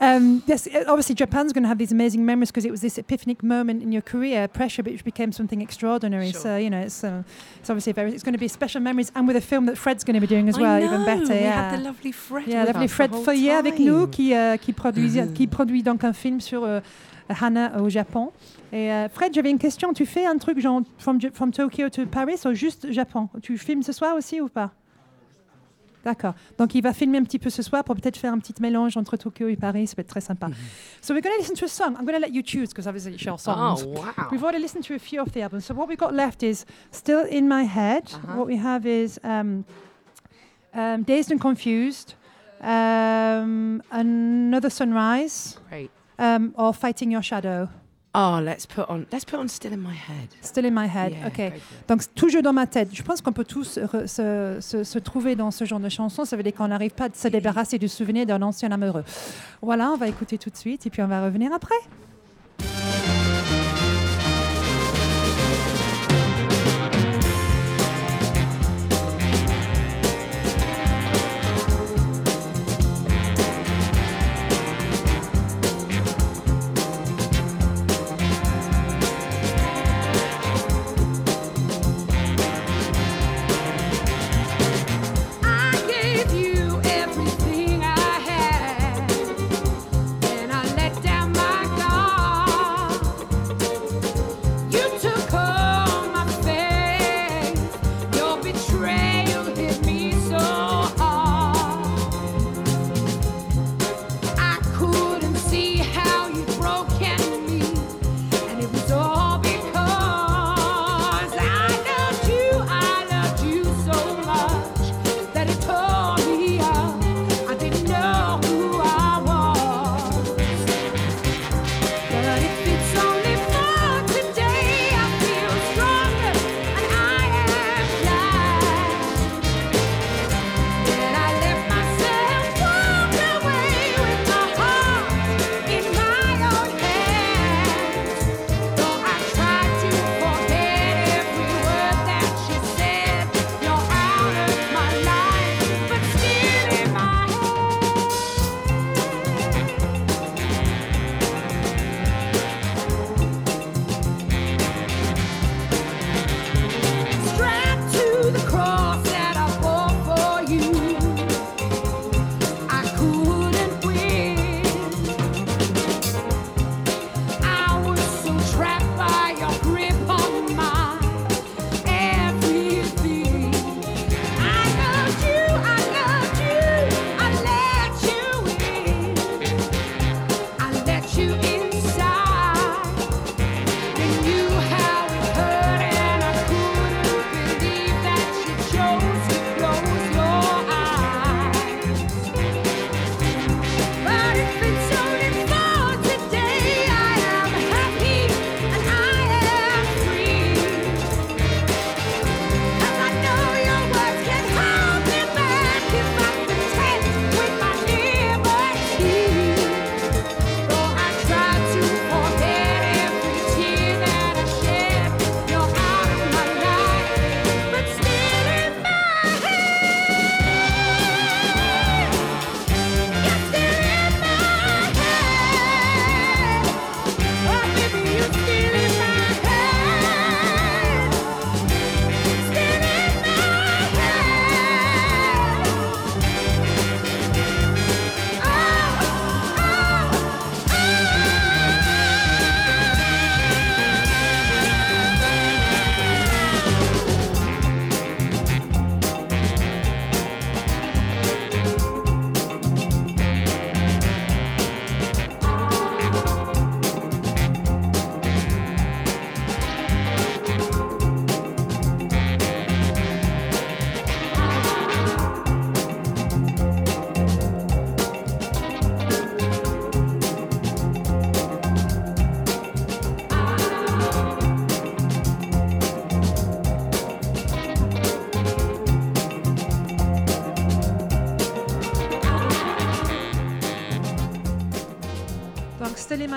<laughs> um, yes, uh, obviously Japan's going to have these amazing memories because it was this epiphanic moment in your career, pressure, which became something extraordinary. Sure. So you know, it's uh, it's obviously very. It's going to be special memories, and with a film that Fred's going to be doing as I well, know, even better. We yeah. had the lovely Fred. Yeah, with lovely us Fred Foyer avec nous qui, euh, qui, produit, qui produit donc un film sur euh, Hannah au Japon. Et euh, Fred, j'avais une question. Tu fais un truc genre from, from Tokyo to Paris ou juste Japon? Tu filmes ce soir aussi ou pas? D'accord. Donc il va filmer un petit peu ce soir pour peut-être faire un petit mélange entre Tokyo et Paris. Ça peut être très sympa. So we're going to listen to a song. I'm going to let you choose because obviously it's your songs. Oh, wow. We've already listened to a few of the albums. So what we've got left is still in my head. Uh-huh. What we have is um, um, Dazed and Confused, um, Another Sunrise, Great. Um, or Fighting Your Shadow. Oh, let's put on. Let's put on still in my head. Still in my head. Yeah, ok. Donc toujours dans ma tête. Je pense qu'on peut tous re- se, se- se trouver dans ce genre de chanson. Ça veut dire qu'on n'arrive pas à se débarrasser du souvenir d'un ancien amoureux. Voilà, on va écouter tout de suite et puis on va revenir après.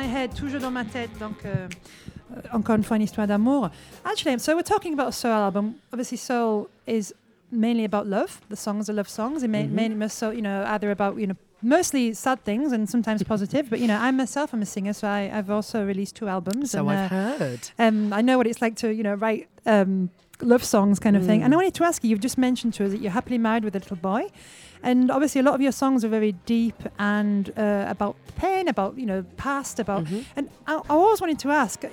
My head, toujours dans ma tête. Donc, euh, euh, encore une fois, une histoire d'amour. Actually, so we're talking about a soul album. Obviously, soul is mainly about love. The songs are love songs. It may, Mhm. mainly, so you know, either about you know, mostly sad things and sometimes positive. But you know, I myself am a singer, so I, I've also released two albums. So and, I've uh, heard. um, I know what it's like to, you know, write um, love songs kind of thing. And I Mm. wanted to ask you, you've just mentioned to us that you're happily married with a little boy. And obviously a lot of your songs are very deep and uh, about pain, about, you know, past, about... Mhm. And I, I always wanted to ask, uh,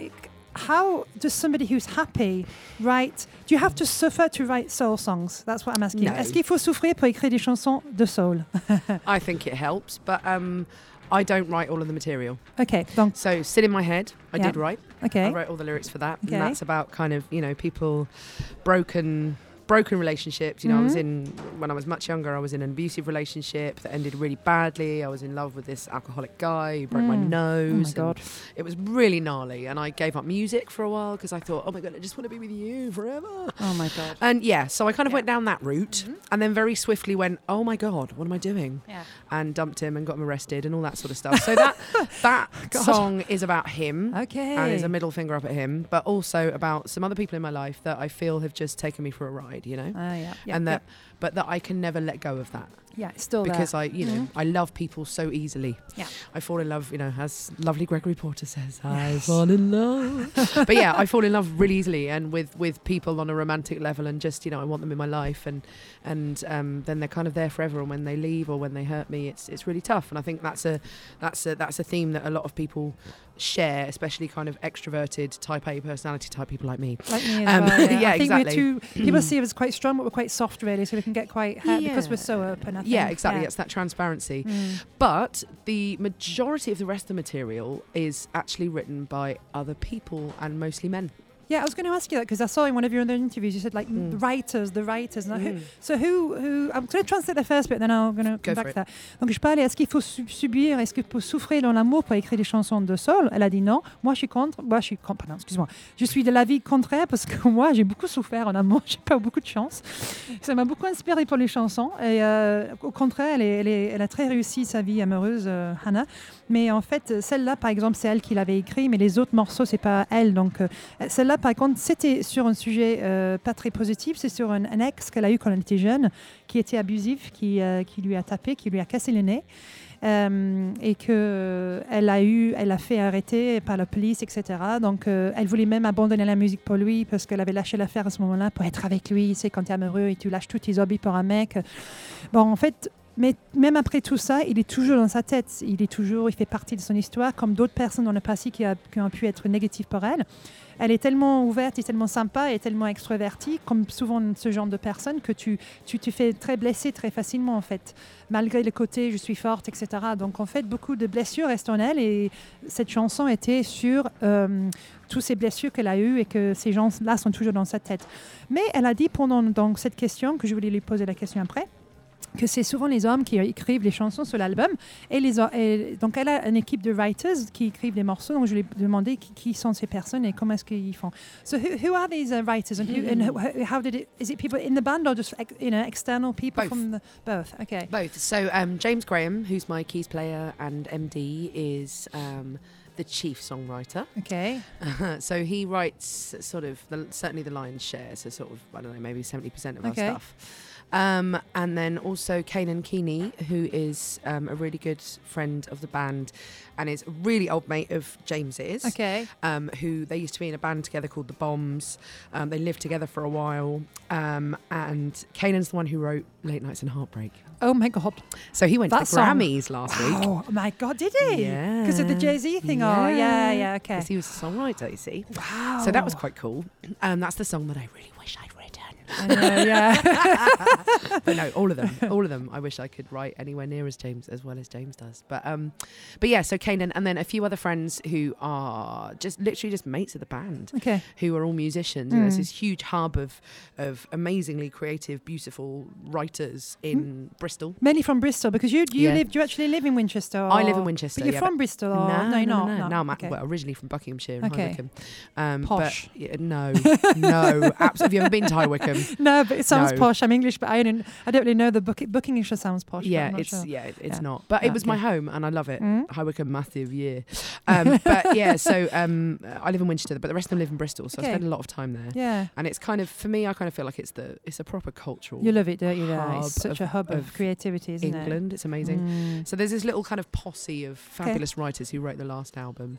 how does somebody who's happy write... Do you have to suffer to write soul songs? That's what I'm asking. No. Est-ce qu'il faut souffrir pour écrire des chansons de soul? <laughs> I think it helps, but um, I don't write all of the material. okay, donc, So, Still in My Head, I Yeah. did write. Okay. I wrote all the lyrics for that. Okay. And that's about kind of, you know, people broken broken relationships. You know, I was Mhm. in when I was much younger, I was in an abusive relationship that ended really badly. I was in love with this alcoholic guy who broke my Mm. Oh nose. my God. It was really gnarly and I gave up music for a while because I thought, "Oh my god, I just want to be with you forever." Oh my God. And yeah, so I kind of Yeah. went down that route Mhm. and then very swiftly went, "Oh my god, what am I doing?" Yeah. and dumped him and got him arrested and all that sort of stuff. So that <laughs> that God. song is about him Okay. and is a middle finger up at him, but also about some other people in my life that I feel have just taken me for a ride, you know, Ah, yeah, yeah, and yeah. that but that I can never let go of that Yeah, it's still because there. I, you know, Mhm. I love people so easily. Yeah. I fall in love, you know, as lovely Gregory Porter says, I <laughs> fall in love. but yeah, I fall in love really easily and with with people on a romantic level, and just you know, I want them in my life, and and um, then they're kind of there forever. And when they leave or when they hurt me, it's it's really tough. And I think that's a that's a that's a theme that a lot of people share, especially kind of extroverted Type A personality type people like me. Like me as Um, well, <laughs> yeah. yeah, exactly. we're too. People <clears throat> see us as quite strong, but we're quite soft, really. So can get quite hurt because we're so open. I Yeah, exactly. Yeah. It's that transparency. Mm. But the majority of the rest of the material is actually written by other people and mostly men. Yeah, I was going to ask you that because I saw in one of your other interviews you said like Mm. the writers, the writers. I- who- Mm. so who, who? I'm going to translate the first bit, then I'm going to Go come for back it. to that. Donc je parlais, est-ce qu'il faut sub- subir, est-ce qu'il faut souffrir dans l'amour pour écrire des chansons de soul Elle a dit non. Moi je suis contre. Moi je suis contre. Pardon, excuse-moi. Je suis de l'avis contraire parce que <laughs> moi j'ai beaucoup souffert en amour. <laughs> J'ai pas eu beaucoup de chance. Ça m'a beaucoup inspiré pour les chansons. Et euh, au contraire, elle, est- elle, est- elle a très réussi sa vie amoureuse, euh, Hannah. Mais en fait, celle-là, par exemple, c'est elle qui l'avait écrit, mais les autres morceaux, c'est pas elle. Donc, euh, celle-là, par contre, c'était sur un sujet euh, pas très positif. C'est sur un, ex qu'elle a eu quand elle était jeune, qui était abusif, qui, euh, qui lui a tapé, qui lui a cassé le nez. Euh, et que elle a eu, elle a fait arrêter par la police, etc. Donc, elle voulait même abandonner la musique pour lui parce qu'elle avait lâché l'affaire à ce moment-là pour être avec lui. C'est quand tu es amoureux et tu lâches tous tes hobbies pour un mec. Bon, en fait, mais même après tout ça, il est toujours dans sa tête. Il est toujours, il fait partie de son histoire, comme d'autres personnes dans le passé qui, a- ont pu être négatives pour elle. Elle est tellement ouverte, et tellement sympa, et tellement extrovertie, comme souvent ce genre de personne, que tu, tu te fais très blesser très facilement, en fait, malgré le côté je suis forte, etc. Donc, en fait, beaucoup de blessures restent en elle, et cette chanson était sur euh, toutes ces blessures qu'elle a eues et que ces gens-là sont toujours dans sa tête. Mais elle a dit pendant donc, cette question, que je voulais lui poser la question après, que c'est souvent les hommes qui écrivent les chansons sur l'album. Et, les, ho- et donc, elle a une équipe de writers qui écrivent les morceaux. Donc, je lui ai demandé qui, qui sont ces personnes et comment est-ce qu'ils font. So, who, who are these uh, writers and, who, and how, how did it, is it people in the band or just you know, external people Both. from the, both? Okay. Both. So um, James Graham, who's my keys player and MD, is um, the chief songwriter. Okay. <laughs> so he writes sort of the, certainly the lion's share, so sort of I don't know, maybe seventy percent of Okay. our stuff. Um, and then also Kanan Keeney, who is um, a really good friend of the band, and is a really old mate of James's. Okay. Um, who they used to be in a band together called the Bombs. Um, they lived together for a while, um, and Kanan's the one who wrote Late Nights and Heartbreak. Oh my God. So he went That to the song. Grammys last week. Oh my God, did he? Yeah. Because of the Jay Z thing? Oh, yeah, yeah, okay. Because he was a songwriter, you see. Wow. So that was quite cool. Um, that's the song that I really wish I'd. I know, yeah. <laughs> but no, all of them, <laughs> all of them. I wish I could write anywhere near as James, as well as James does. But um, but yeah. So Kanan, and then a few other friends who are just literally just mates of the band, okay. who are all musicians. You know, it's Mm. this huge hub of of amazingly creative, beautiful writers in Bristol. Mainly from Bristol because you you Yeah. live you actually live in Winchester. I live in Winchester. But you're yeah, from Bristol, or no, no, you're no, not. no, no. No, I'm okay. well, originally from Buckinghamshire. in Okay. High Wycombe. Um, Posh. But, yeah, no, no. <laughs> abs- have you ever been to High Wycombe? <laughs> no, but it sounds No. posh. I'm English, but I don't. I don't really know the book. Buckinghamshire sounds posh. yeah, it's sure. yeah, it's Yeah. not. But Yeah, it was my home, and I love it. Mm. High Wycombe, massive year. Um, <laughs> but yeah, so um, I live in Winchester, but the rest of them live in Bristol, so Okay. I spend a lot of time there. Yeah. And it's kind of for me, I kind of feel like it's the it's a proper cultural You love it, don't you? There? It's such of- a hub of, of creativity, isn't England. It's amazing. Mm. So there's this little kind of posse of fabulous writers who wrote the last album,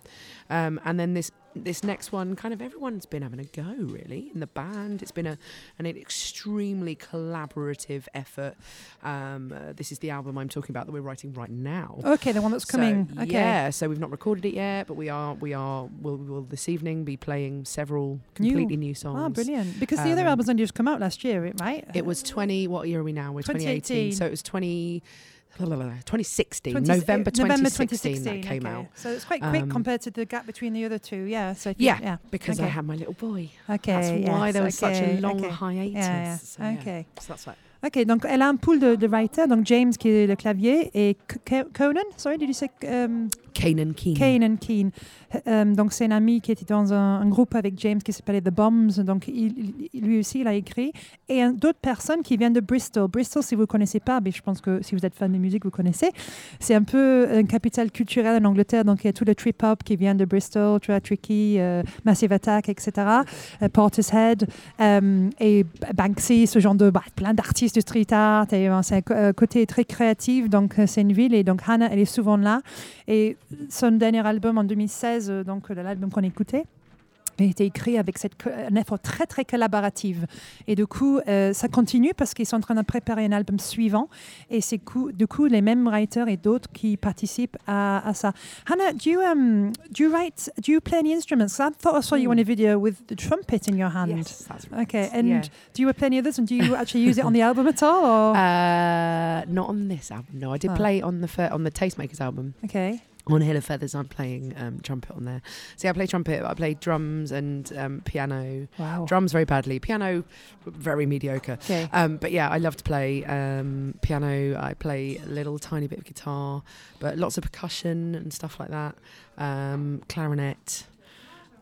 um, and then this this next one, kind of everyone's been having a go really in the band. It's been a an extremely collaborative effort. Um, uh, this is the album I'm talking about that we're writing right now. Okay, the one that's So, coming. okay. Yeah, so we've not recorded it yet, but we are we are will will this evening be playing several completely new, songs. Oh, brilliant! Because the other Um, albums only just come out last year, right? It was 20. What year are we now? We're 2018. 2018. So it was 20. 2016, 20 November uh, 2016, that came okay. out. So it's quite quick Um, compared to the gap between the other two. Yeah. So Yeah, yeah. Because I Okay. had my little boy. Okay. That's why yes, there was such a long okay. hiatus. Yeah. So. Okay. So that's right. Ok, donc elle a un pool de, de writers, donc James qui est le clavier et Conan, sorry, did you say um, Kanan Keen. Kane and Keen. Euh, donc c'est un ami qui était dans un, groupe avec James qui s'appelait The Bombs, donc lui aussi il a écrit. Et d'autres personnes qui viennent de Bristol. Bristol, si vous ne connaissez pas, mais je pense que si vous êtes fan de musique, vous connaissez. C'est un peu une capitale culturelle en Angleterre, donc il y a tout le trip-hop qui vient de Bristol, tu Tricky, euh, Massive Attack, etc. Euh, Portishead euh, et Banksy, ce genre de bah, plein d'artistes de street art. Euh, c'est un euh, côté très créatif, donc euh, c'est une ville et donc Hannah, elle est souvent là. Et son dernier album en 2016, euh, donc euh, l'album qu'on écoutait, a été écrit avec cette, un effort très très collaboratif. Et du coup, euh, ça continue parce qu'ils sont en train de préparer un album suivant. Et c'est du coup les mêmes writers et d'autres qui participent à, à ça. Hannah, do you, um, do you write, do you play any instruments? I thought I saw you on a video with the trumpet in your hand. Yes, that's right. Okay, and Yeah. do you play any others? And do you actually use it on the album at all? Or? <laughs> Uh, not on this album. No, I did Oh. play on the on the Tastemakers album. okay. On Hill of Feathers, I'm playing um, trumpet on there. See, I play trumpet. I play drums and um, piano. Wow. Drums very badly. Piano, very mediocre. Okay. Um, but yeah, I love to play um, piano. I play a little tiny bit of guitar, but lots of percussion and stuff like that. Um, clarinet,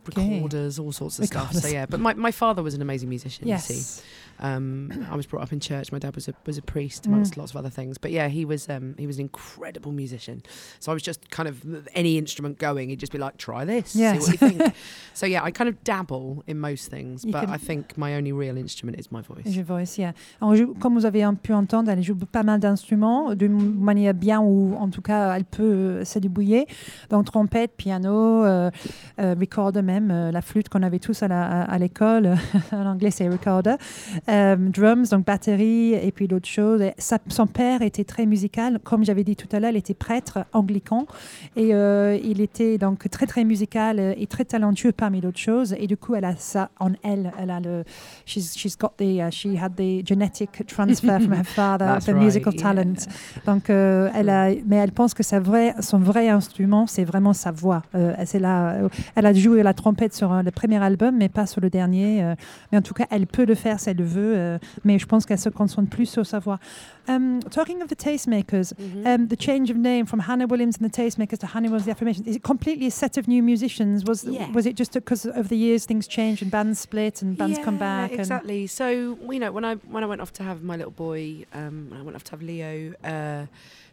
Okay. recorders, all sorts of stuff. So yeah, but my, my father was an amazing musician. You see, Yes. Um, I was brought up in church. My dad was a was a priest, amongst Mm. lots of other things. But yeah, he was um, he was an incredible musician. So I was just kind of any instrument going, he'd just be like, "Try this, Yes. see what you think." <laughs> so yeah, I kind of dabble in most things, You but I think my only real instrument is my voice. Je voice, yeah. Alors, je- comme vous avez pu entendre, elle joue pas mal d'instruments, d'une manière bien ou en tout cas elle peut euh, se débrouiller. Donc trompette, piano, euh, euh, recorder même, euh, la flûte qu'on avait tous à l'école, <laughs> en anglais c'est recorder, Euh, drums, donc batterie et puis d'autres choses. Sa- son père était très musical, comme j'avais dit tout à l'heure, il était prêtre anglican et euh, il était donc très très musical et très talentueux parmi d'autres choses. Et du coup, elle a ça en elle, elle a le she's she's got the uh, she had the genetic transfer from her <laughs> father, the musical right, talent. Donc euh, elle a, mais elle pense que sa vraie, son vrai instrument, c'est vraiment sa voix. C'est là, elle a joué la trompette sur le premier album, mais pas sur le dernier. mais en tout cas, elle peut le faire si elle le veut. Euh, mais je pense qu'elle se concentre plus sur sa voix. Um, talking of the tastemakers, Mhm. um, the change of name from Hannah Williams and the Tastemakers to Hannah Williams the Affirmation is it completely a set of new musicians? Was Yeah. was it just because of the years things changed and bands split and bands come back? and- Exactly. So you know, when I when I went off to have my little boy, um, when I went off to have Leo, uh,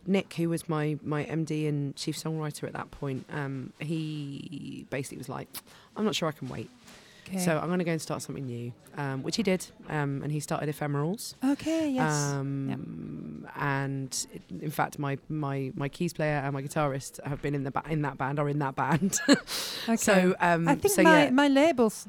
Nick, who was my my MD and chief songwriter at that point, um, he basically was like, "I'm not sure I can wait, Okay. so I'm going to go and start something new," um, which he did, um, and he started Ephemerals. okay, yes. Um, And it, in fact, my, my my keys player and my guitarist have been in the ba- in that band or in that band. <laughs> okay. so um, I think so my, yeah, my labels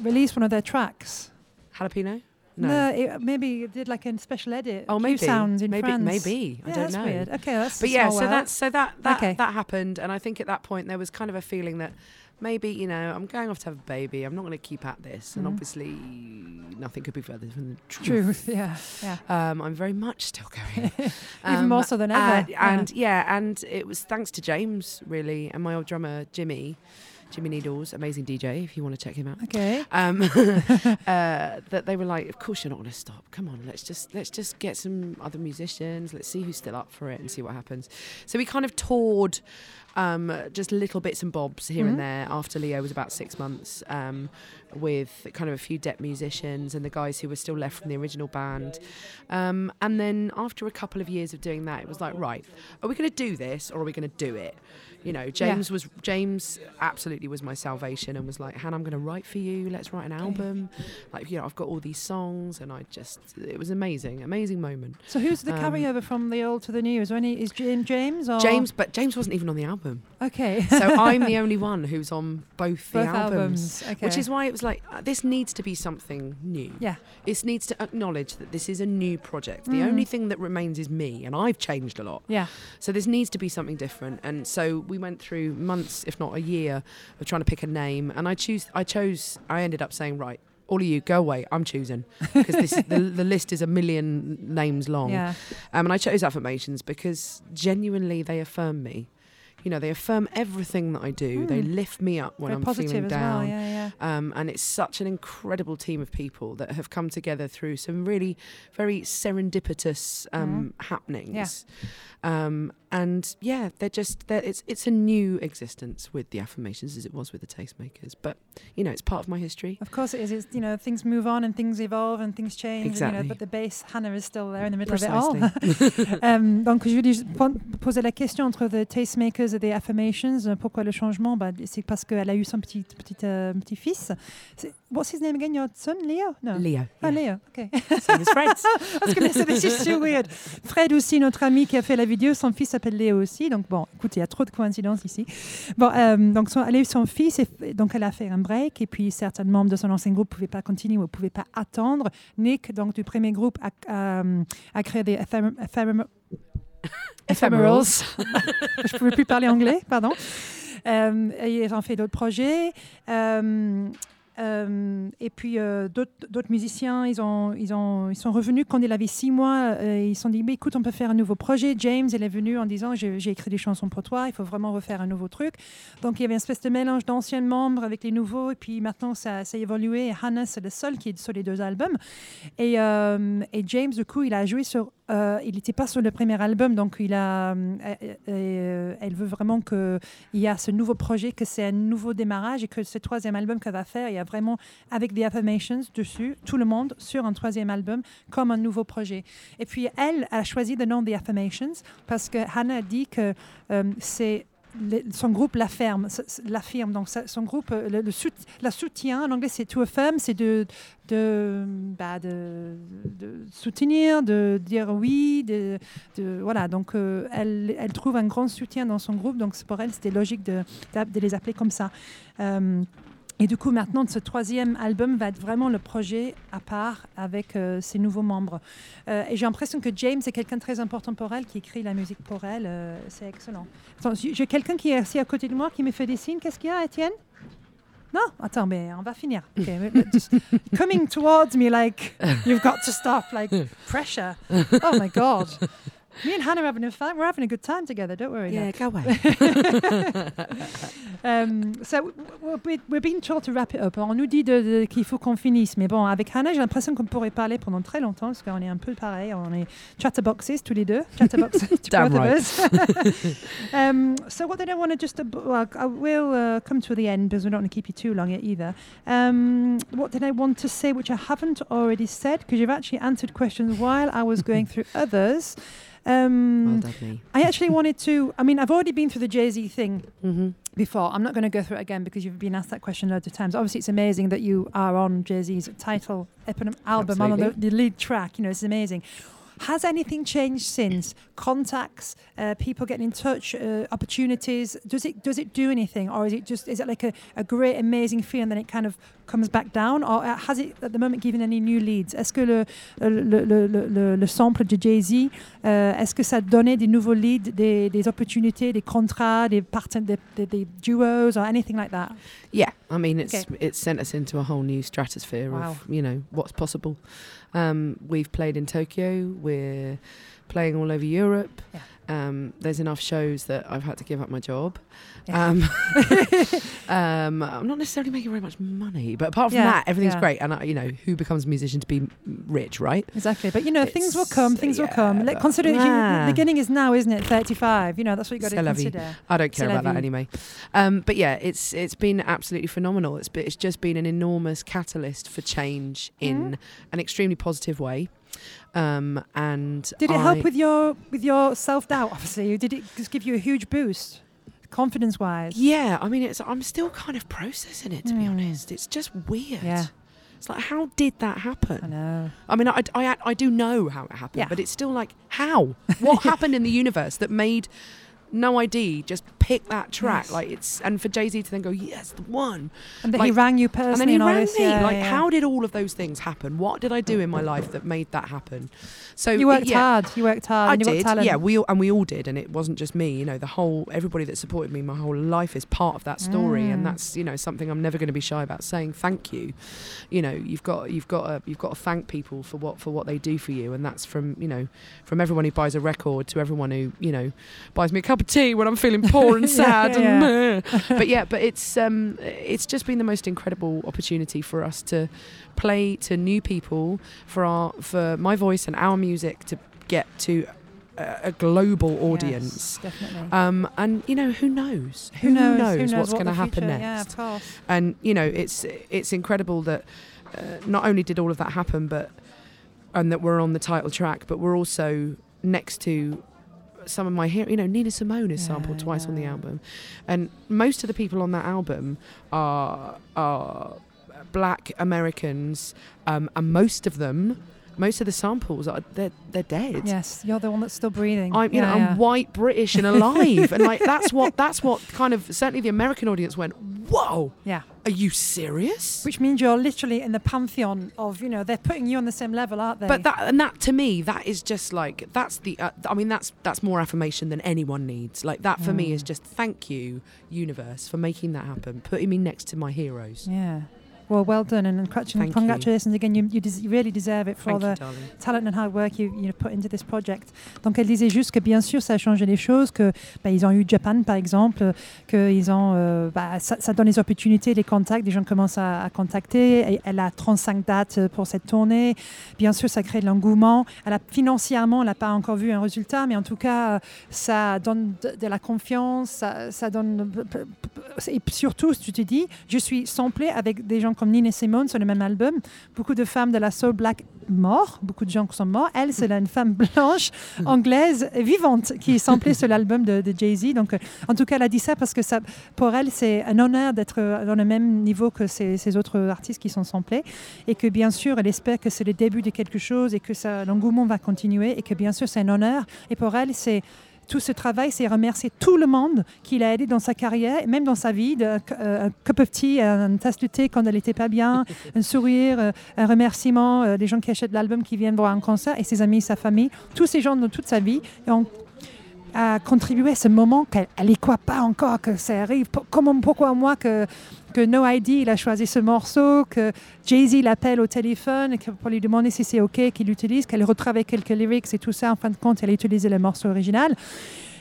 released one of their tracks. jalapeno. No, it, maybe it did like a special edit. Oh, Q maybe. sounds in maybe, France. maybe. I Yeah, don't that's know. weird. Okay, that's. But yeah, so world. that's so that that Okay. that happened, and I think at that point there was kind of a feeling that maybe you know I'm going off to have a baby. I'm not going to keep at this, and Mhm. obviously nothing could be further from the truth. truth. Yeah, yeah. Um, I'm very much still going. <laughs> Even Um, more so than ever. and, yeah. and yeah, and it was thanks to James really, and my old drummer Jimmy. Jimmy Needles, amazing DJ, if you want to check him out. Okay. Um, <laughs> <laughs> uh, that they were like, of course you're not going to stop. Come on, let's just let's just get some other musicians. Let's see who's still up for it and see what happens. So we kind of toured um, just little bits and bobs here Mhm. and there after Leo was about six months um, with kind of a few debt musicians and the guys who were still left from the original band. Um, and then after a couple of years of doing that, it was like, right, are we going to do this or are we going to do it? You know, James was James absolutely was my salvation and was like, Hannah, I'm going to write for you. Let's write an album. Like, you know, I've got all these songs, and I just, it was amazing, amazing moment. So who's the Um, carryover from the old to the new? Is there any? Is James James or James, but James wasn't even on the album, Okay. so <laughs> I'm the only one who's on both the Both albums. albums. Okay. Which is why it was like, uh, this needs to be something new. Yeah. It needs to acknowledge that this is a new project. The Mm. only thing that remains is me, and I've changed a lot. Yeah. So this needs to be something different. And so we went through months, if not a year, of trying to pick a name. And I choose. I chose. I ended up saying, right, all of you, go away. I'm choosing because the the list is a million names long. Yeah. Um, and I chose affirmations because genuinely they affirm me. You know, they affirm everything that I do. They Hmm. lift me up when Very I'm positive feeling down. well. Yeah. Yeah. Um, and it's such an incredible team of people that have come together through some really very serendipitous um, happenings. Um, and yeah, they're just they're, it's it's a new existence with the affirmations as it was with the tastemakers. But you know, it's part of my history. Of course, it is. It's, you know, things move on and things evolve and things change. and, you know, Exactly. but the base, Hannah is still there in the middle of it all. Euh, <laughs> <laughs> donc, je voulais juste poser la question entre The Tastemakers et The Affirmations. Euh, Pourquoi le changement bah, C'est parce qu'elle a eu son petit, petit, euh, petit-fils. C'est- What's his name again? Your son, Leo? No. Leo. Ah, yeah. Leo, ok. Same as Fred's. I was going to say, this is so <laughs> weird. Fred aussi, notre ami qui a fait la vidéo, son fils s'appelle Léo aussi. Donc bon, écoute, il y a trop de coïncidences ici. Bon, euh, donc son, elle a eu son fils, et donc elle a fait un break, et puis certains membres de son ancien groupe ne pouvaient pas continuer ou ne pouvaient pas attendre. Nick, donc du premier groupe, a, a, a créé des ephemer- ephemerals. <laughs> <laughs> Je ne pouvais plus parler anglais, pardon. Euh, et ils ont fait d'autres projets. Euh, euh, et puis euh, d'autres musiciens, ils, ont, ils, ont, ils sont revenus quand il avait six mois. euh, ils se sont dit, Mais écoute, on peut faire un nouveau projet. James, il est venu en disant, j'ai écrit des chansons pour toi, il faut vraiment refaire un nouveau truc. Donc il y avait une espèce de mélange d'anciens membres avec les nouveaux. Et puis maintenant, ça, ça a évolué. Et Hannah, c'est le seul qui est sur les deux albums. Et James, du coup, il a joué sur... euh, il n'était pas sur le premier album, donc euh, euh, elle veut vraiment qu'il y a ce nouveau projet, que c'est un nouveau démarrage et que ce troisième album qu'elle va faire, il y a vraiment, avec The Affirmations dessus, tout le monde sur un troisième album comme un nouveau projet. Et puis elle a choisi le nom The Affirmations parce que Hannah a dit que c'est son groupe s- l'affirme. Donc son groupe, euh, le, le la en anglais c'est to affirm, c'est de, bah, soutenir, de dire oui, voilà. Donc euh, elle, trouve un grand soutien dans son groupe, donc pour elle c'était logique de les appeler comme ça. Euh, et du coup, maintenant, ce troisième album va être vraiment le projet à part avec euh, ses nouveaux membres. Euh, et j'ai l'impression que James est quelqu'un de très important pour elle, qui écrit la musique pour elle. euh, c'est excellent. Attends, j'ai quelqu'un qui est assis à côté de moi qui me fait des signes. Qu'est-ce qu'il y a, Étienne? Non? Attends, mais on va finir. <laughs> Coming towards me like, you've got to stop, like, pressure. Oh my God. Me and Hannah are having a fun. We're having a good time together, don't worry. Yeah, go away. <laughs> Um, so we're, we're being told to wrap it up. On nous dit de- de- qu'il faut qu'on finisse, mais bon, avec Hannah, j'ai l'impression qu'on pourrait parler pendant très longtemps parce qu'on est un peu pareil. On est chatterboxes tous les deux. <laughs> Chatterboxes Damn both right. of us. <laughs> um, so what did I want to just? ab- well, I will uh, come to the end because we don't want to keep you too long either. Um, what did I want to say which I haven't already said because you've actually answered questions while I was going through others. Um, well done, me. I actually wanted to. I mean, I've already been through the Jay Z thing hmm before. I'm not going to go through it again because you've been asked that question loads of times. Obviously, it's amazing that you are on Jay Z's title album on the, the lead track. You know, it's amazing. Has anything changed since contacts, uh, people getting in touch, uh, opportunities? Does it does it do anything, or is it just is it like a, a great amazing feeling then it kind of comes back down, or has it at the moment given any new leads? Est-ce que le le, le, le, le, le sample de Jay Z, euh, est-ce que ça donnait des nouveaux leads, des, des opportunités, des contrats, des parten- des, des, des duos, or anything like that? Yeah, I mean, it's Okay. it's sent us into a whole new stratosphere Wow. of you know what's possible. Um, we've played in Tokyo. We're playing all over Europe. Yeah. Um, there's enough shows that I've had to give up my job. Yeah. Um, <laughs> um, I'm not necessarily making very much money, but apart from Yeah, that, everything's yeah. great. And I, you know, who becomes a musician to be rich, right? Exactly. But you know, things will come, things will come. But- consider the beginning is now, isn't it? 35. You know, that's what you got to consider. I don't care about that anyway. Um, but yeah, it's it's been absolutely phenomenal. It's been, it's just been an enormous catalyst for change in Mm-hmm. an extremely positive way. Um, and Did it I- help with your with your self doubt? Obviously, did it just give you a huge boost, confidence wise? Yeah, I mean, it's I'm still kind of processing it to be Mm. honest. It's just weird. Yeah. It's like, how did that happen? I know. I mean, I, I, I do know how it happened, Yeah. but it's still like, how? What <laughs> happened in the universe that made No ID just pick that track? Yes. Like it's and for Jay Z to then go, yes, the one, And that he rang you and personally then he rang this. me. Yeah, like, yeah. how did all of those things happen? What did I do in my <laughs> life that made that happen? So you worked yeah, hard. You worked hard. I and you got did, talent. yeah. We all, and we all did, and it wasn't just me. You know, the whole everybody that supported me, my whole life is part of that story, Mm. and that's you know something I'm never going to be shy about saying. Thank you. You know, you've got you've got to, you've got to thank people for what for what they do for you, and that's from you know from everyone who buys a record to everyone who you know buys me a cup of tea when I'm feeling poor and <laughs> Yeah, sad. yeah, and meh. <laughs> but yeah, but it's um it's just been the most incredible opportunity for us to play to new people for our for my voice and our music to get to a, a global audience. Yes, definitely. Um, and you know who knows? who knows? what's what going to happen future- next? Yeah, of course. And you know, it's it's incredible that uh, not only did all of that happen, but and that we're on the title track, but we're also next to some of my hero. You know, Nina Simone is sampled Yeah, twice on the album, and most of the people on that album are are black Americans, um, and most of them. Most of the samples are they're they're dead. Yes, you're the one that's still breathing. I'm you yeah, know yeah. I'm white British and <laughs> alive and like that's what that's what kind of certainly the American audience went whoa Yeah. are you serious Which means you're literally in the pantheon of, you know, they're putting you on the same level, aren't they? but that and that to me that is just like that's the uh, I mean that's that's more affirmation than anyone needs like that for me is Mm. just thank you universe for making that happen putting me next to my heroes Yeah. Well, well done, and congratulations again. You, you, des- you really deserve it for all the you talent and hard work you, you put into this project. Donc elle disait juste que bien sûr ça a changé les choses, que bah, ils ont eu Japan par exemple, que ils ont, euh, bah, ça, ça donne les opportunités, les contacts, des gens commencent à, à contacter. Et elle a 35 dates pour cette tournée. Bien sûr ça crée de l'engouement. Elle a financièrement, elle n'a pas encore vu un résultat, mais en tout cas ça donne de, de la confiance, ça, ça donne et surtout tu te dis, je suis samplée avec des gens comme Nina Simone sur le même album beaucoup de femmes de la soul black mortes, beaucoup de gens qui sont morts. Elle, c'est une femme blanche, <laughs> anglaise, vivante, qui est samplée sur l'album de, de Jay-Z. Donc, euh, en tout cas, elle a dit ça parce que ça, pour elle, c'est un honneur d'être dans le même niveau que ces, ces autres artistes qui sont samplés. Et que bien sûr, elle espère que c'est le début de quelque chose et que l'engouement va continuer. Et que bien sûr, c'est un honneur. Et pour elle, c'est tout ce travail, c'est remercier tout le monde qui l'a aidé dans sa carrière, et même dans sa vie, de, euh, un cup of tea, un tasse de thé quand elle n'était pas bien, <laughs> un sourire, euh, un remerciement euh, des gens qui achètent l'album, qui viennent voir un concert, et ses amis, sa famille, tous ces gens de toute sa vie a contribué à ce moment qu'elle n'y croit pas encore que ça arrive. Comment, pourquoi moi que, que No ID a choisi ce morceau, que Jay-Z l'appelle au téléphone pour lui demander si c'est OK qu'il l'utilise, qu'elle retravaille quelques lyrics et tout ça. En fin de compte, elle a utilisé le morceau original.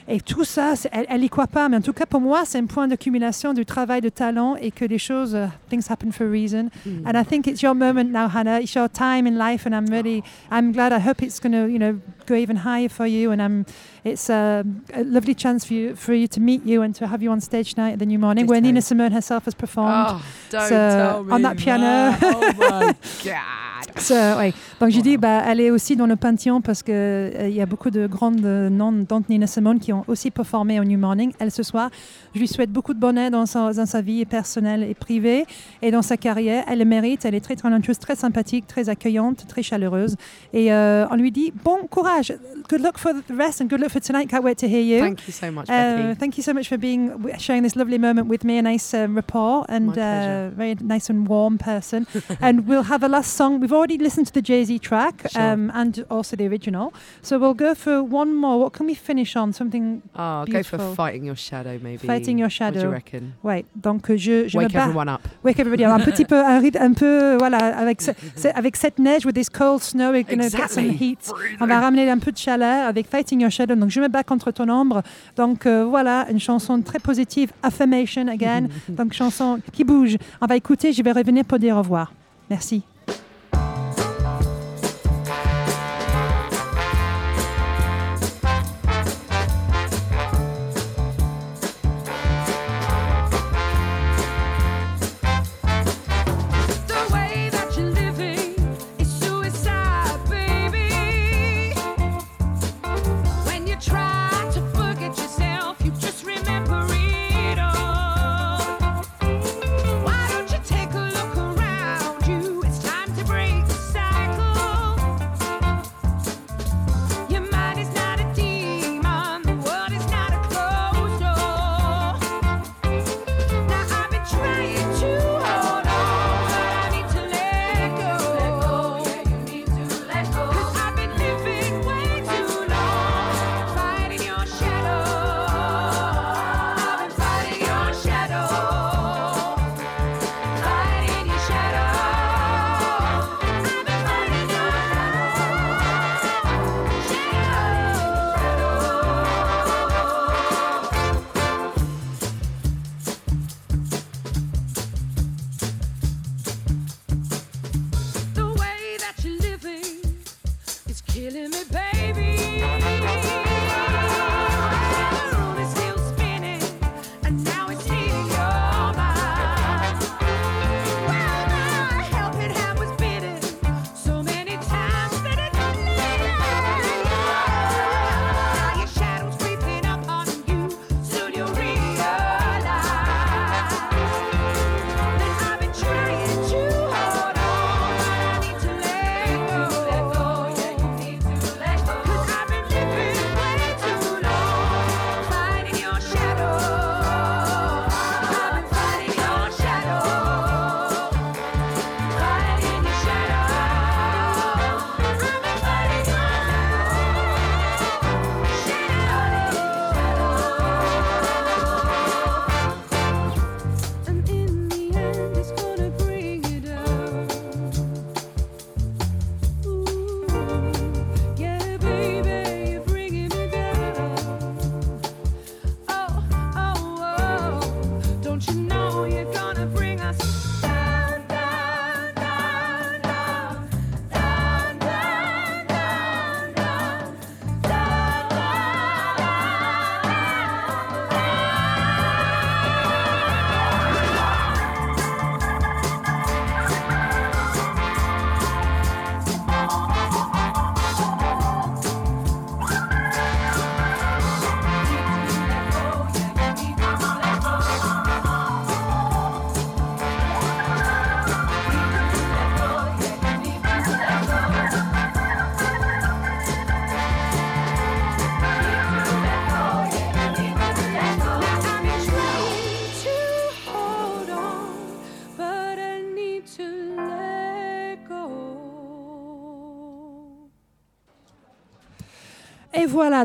Et tout ça, elle n'y croit pas. Mais en tout cas, pour moi, c'est un point d'accumulation du travail de talent et que les choses, uh, things happen for a reason. Mm. And I think it's your moment now, Hannah. It's your time in life, and I'm really, I'm glad. I hope it's going to, you know, go even higher for you. And I'm, it's um, a lovely chance for you, for you to meet you and to have you on stage tonight at the New Morning, where Nina Simone herself has performed. oh don't So, tell me on that piano. that. oh my <laughs> god So, ouais. Donc j'ai dit, bah, elle est aussi dans le panthéon parce qu'il il y a beaucoup de grandes euh, noms, dont Nina Simone, qui ont aussi performé au New Morning. Elle ce soir, je lui souhaite beaucoup de bonheur dans sa, dans sa vie personnelle et privée et dans sa carrière. Elle le mérite. Elle est très talentueuse, très sympathique, très accueillante, très chaleureuse. Et euh, on lui dit, bon courage. Good luck for the rest and good luck for tonight. Can't wait to hear you. thank you so much Uh, Becky thank you so much for being sharing this lovely moment with me. A nice um, rapport and uh, very nice and warm person. <laughs> and we'll have a last song. We've already listened to the Jay Z track Sure. um, and also the original. So we'll go for one more. What can we finish on? Something. Oh, go for fighting your shadow, maybe. Fighting Your What do Shadow. you reckon? Ouais, donc je, je me Wake bats. everyone up. Wake everybody up. Un petit peu, un, un peu, voilà, avec, ce- <laughs> ce- avec cette neige, with this cold snow, we're gonna get some Exactly. heat. On va ramener un peu de chaleur avec Fighting Your Shadow. Donc je me bats contre ton ombre. Donc euh, voilà, une chanson très positive, Affirmation again. <laughs> donc chanson qui bouge. On va écouter, je vais revenir pour dire au revoir. Merci.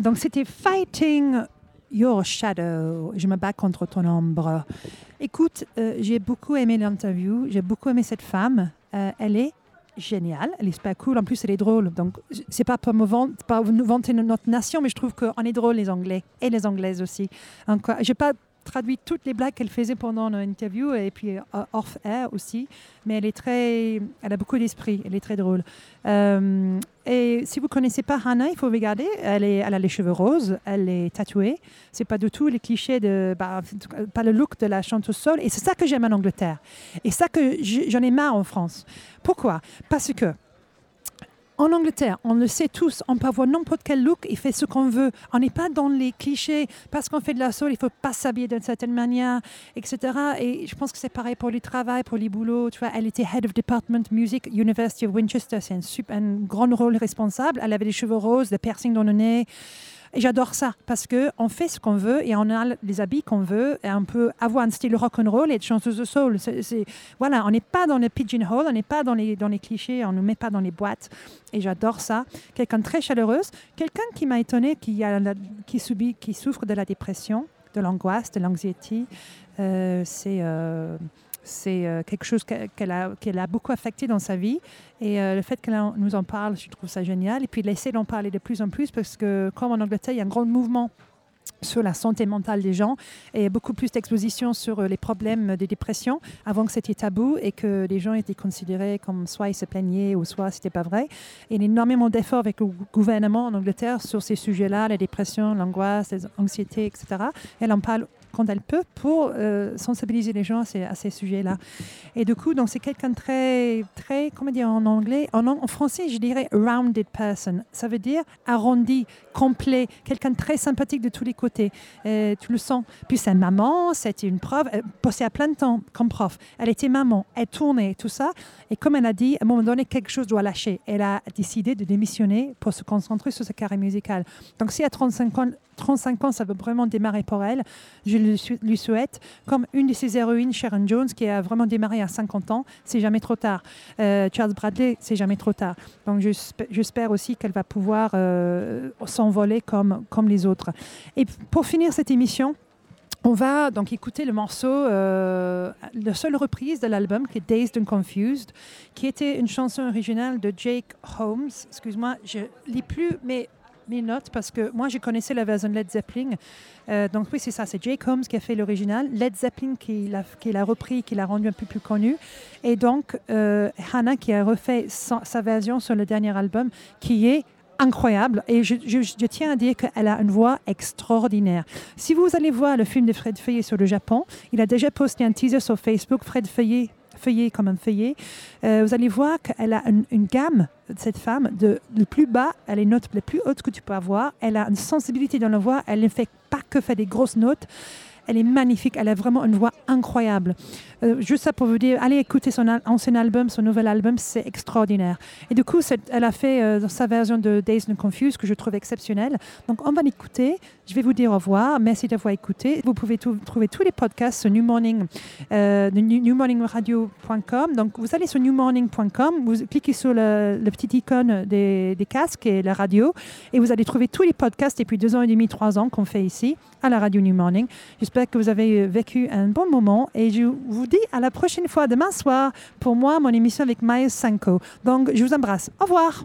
Donc c'était Fighting Your Shadow. Je me bats contre ton ombre. Écoute, euh, j'ai beaucoup aimé l'interview, j'ai beaucoup aimé cette femme. Euh, elle est géniale, elle est super cool, en plus elle est drôle. Donc c'est pas pour pas nous vanter notre nation, mais je trouve qu'on est drôle les Anglais et les Anglaises aussi. J'ai pas traduit toutes les blagues qu'elle faisait pendant l'interview et puis euh, off air aussi, mais elle est très, elle a beaucoup d'esprit, elle est très drôle. Euh, et si vous connaissez pas Hannah, il faut regarder. Elle, a les cheveux roses, elle est tatouée. C'est pas du tout les clichés de, bah, pas le look de la chanteuse soul. Et c'est ça que j'aime en Angleterre. Et ça que j'en ai marre en France. Pourquoi? Parce que en Angleterre, on le sait tous, on peut avoir n'importe quel look et faire ce qu'on veut. On n'est pas dans les clichés. Parce qu'on fait de la soul, il faut pas s'habiller d'une certaine manière, etc. Et je pense que c'est pareil pour le travail, pour les boulots. Tu elle était Head of Department Music, University of Winchester. C'est un, un grand rôle responsable. Elle avait des cheveux roses, des piercings dans le nez. Et j'adore ça parce que on fait ce qu'on veut et on a les habits qu'on veut et on peut avoir un style rock and roll et être chanteuse de soul. Voilà, on n'est pas dans le pigeonhole, on n'est pas dans les, dans les clichés, on ne nous met pas dans les boîtes. Et j'adore ça. Quelqu'un très chaleureuse, quelqu'un qui m'a étonné, qui, a qui, subit, qui souffre de la dépression, de l'angoisse, de l'anxiété. Euh, c'est euh, c'est euh, quelque chose que- qu'elle a, beaucoup affecté dans sa vie. Et euh, le fait qu'elle nous en parle, je trouve ça génial. Et puis, laisser d'en parler de plus en plus parce que, comme en Angleterre, il y a un grand mouvement sur la santé mentale des gens et beaucoup plus d'exposition sur euh, les problèmes de dépression avant que c'était tabou et que les gens étaient considérés comme soit ils se plaignaient ou soit c'était pas vrai. Il y a énormément d'efforts avec le gou- gouvernement en Angleterre sur ces sujets-là, la dépression, l'angoisse, l'anxiété, etc. Elle en parle quand elle peut pour euh, sensibiliser les gens à ces, sujets-là. Et du coup, c'est quelqu'un très, très, comment dire en anglais, en, français, je dirais rounded person. Ça veut dire arrondi, complet, quelqu'un très sympathique de tous les côtés. Euh, tu le sens. Puis sa maman, c'était une prof, elle bossait à plein de temps comme prof. Elle était maman, elle tournait, tout ça. Et comme elle a dit, à un moment donné, quelque chose doit lâcher. Elle a décidé de démissionner pour se concentrer sur sa carrière musicale. Donc si à 35 ans, 35 ans, ça veut vraiment démarrer pour elle, je lui sou- lui souhaite, comme une de ses héroïnes, Sharon Jones, qui a vraiment démarré à 50 ans, c'est jamais trop tard. Euh, Charles Bradley, c'est jamais trop tard. Donc j'esp- j'espère aussi qu'elle va pouvoir euh, s'envoler comme, comme les autres. Et pour finir cette émission, on va donc écouter le morceau, euh, la seule reprise de l'album qui est Dazed and Confused, qui était une chanson originale de Jake Holmes. Excuse-moi, je lis plus mes, mes notes parce que moi je connaissais la version Led Zeppelin. Euh, donc oui, c'est ça, c'est Jake Holmes qui a fait l'original, Led Zeppelin qui l'a, qui l'a repris, qui l'a rendu un peu plus connu, et donc euh, Hannah qui a refait sa, version sur le dernier album, qui est incroyable. Et je- je tiens à dire qu'elle a une voix extraordinaire. Si vous allez voir le film de Fred Feuillet sur le Japon, il a déjà posté un teaser sur Facebook, Fred Feuillet, Feuillet comme un feuillet. Euh, vous allez voir qu'elle a une, gamme, cette femme, de le plus bas, elle est note les plus hautes que tu peux avoir. Elle a une sensibilité dans la voix. Elle ne fait pas que faire des grosses notes. Elle est magnifique. Elle a vraiment une voix incroyable. Euh, juste ça pour vous dire, allez écouter son ancien album, son nouvel album, c'est extraordinaire. Et du coup, elle a fait euh, sa version de Days and Confused que je trouve exceptionnelle. Donc, on va l'écouter. Je vais vous dire au revoir. Merci d'avoir écouté. Vous pouvez trouver tous les podcasts sur New Morning, euh, newmorningradio.com. Donc, vous allez sur newmorning.com, vous cliquez sur le, le petit icône des, des casques et la radio, et vous allez trouver tous les podcasts depuis deux ans et demi, trois ans qu'on fait ici à la radio New Morning. J'espère que vous avez euh, vécu un bon moment et je vous dis à la prochaine fois demain soir pour moi, mon émission avec Miles Sanko. Donc, je vous embrasse. Au revoir.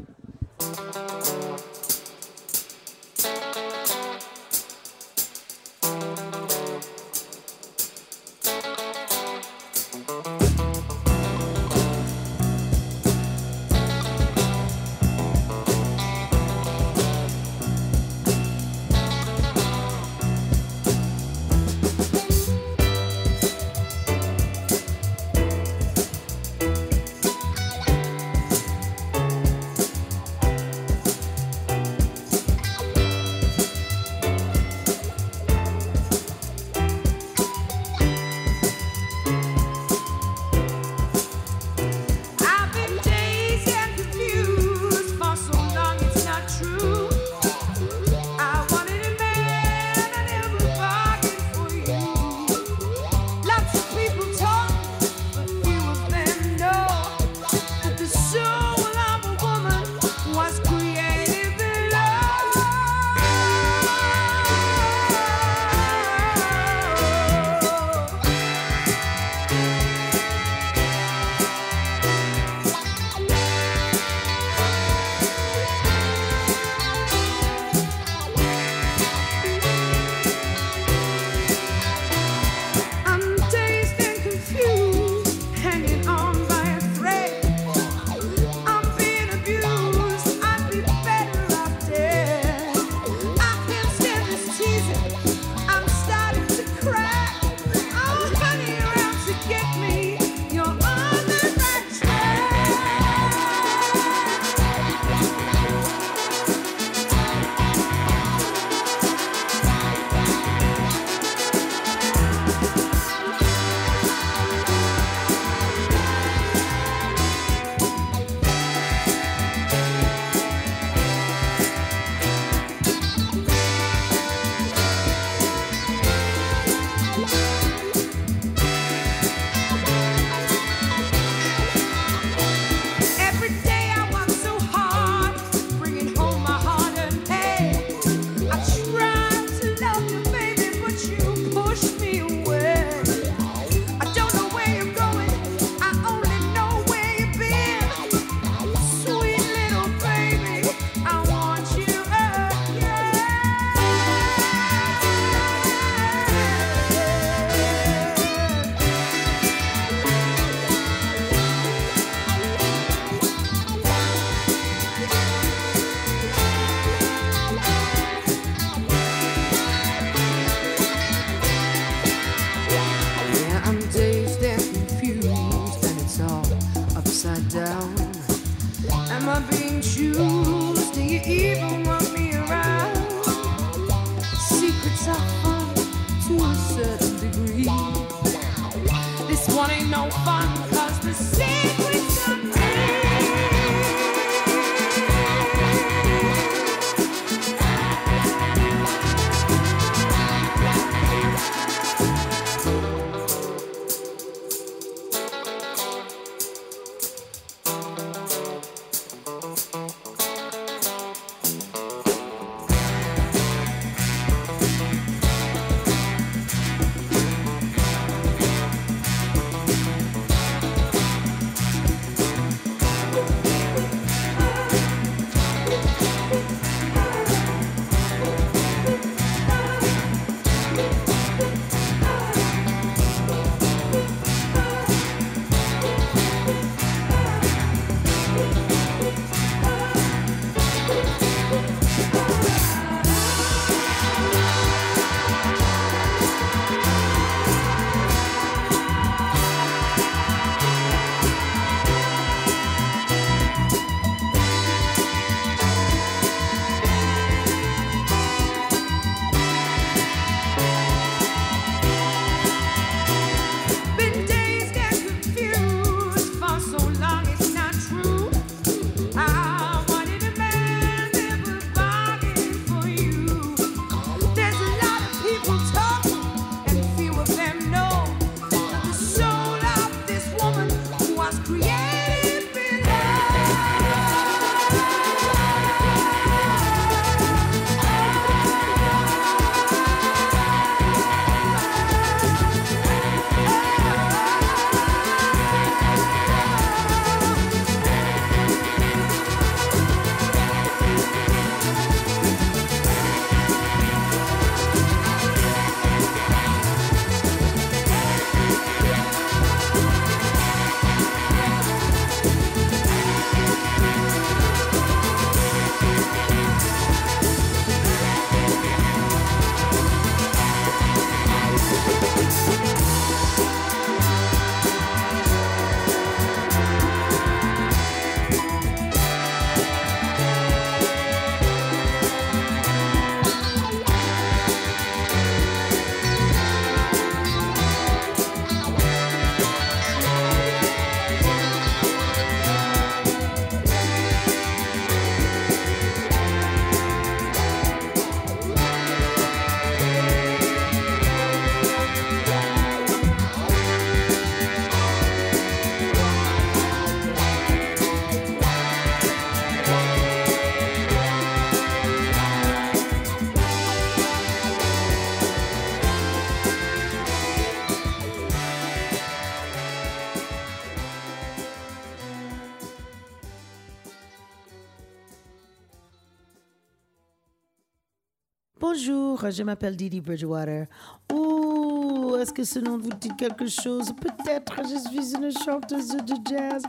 Je m'appelle Didi Bridgewater. Ouh, est-ce que ce nom vous dit quelque chose Peut-être je suis une chanteuse de jazz.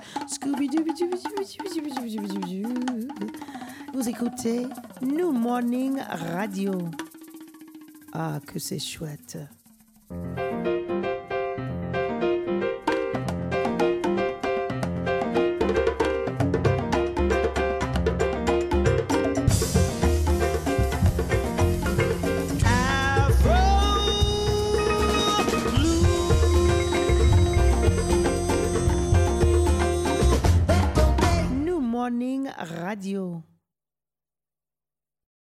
Vous écoutez New Morning Radio. Ah, que c'est chouette.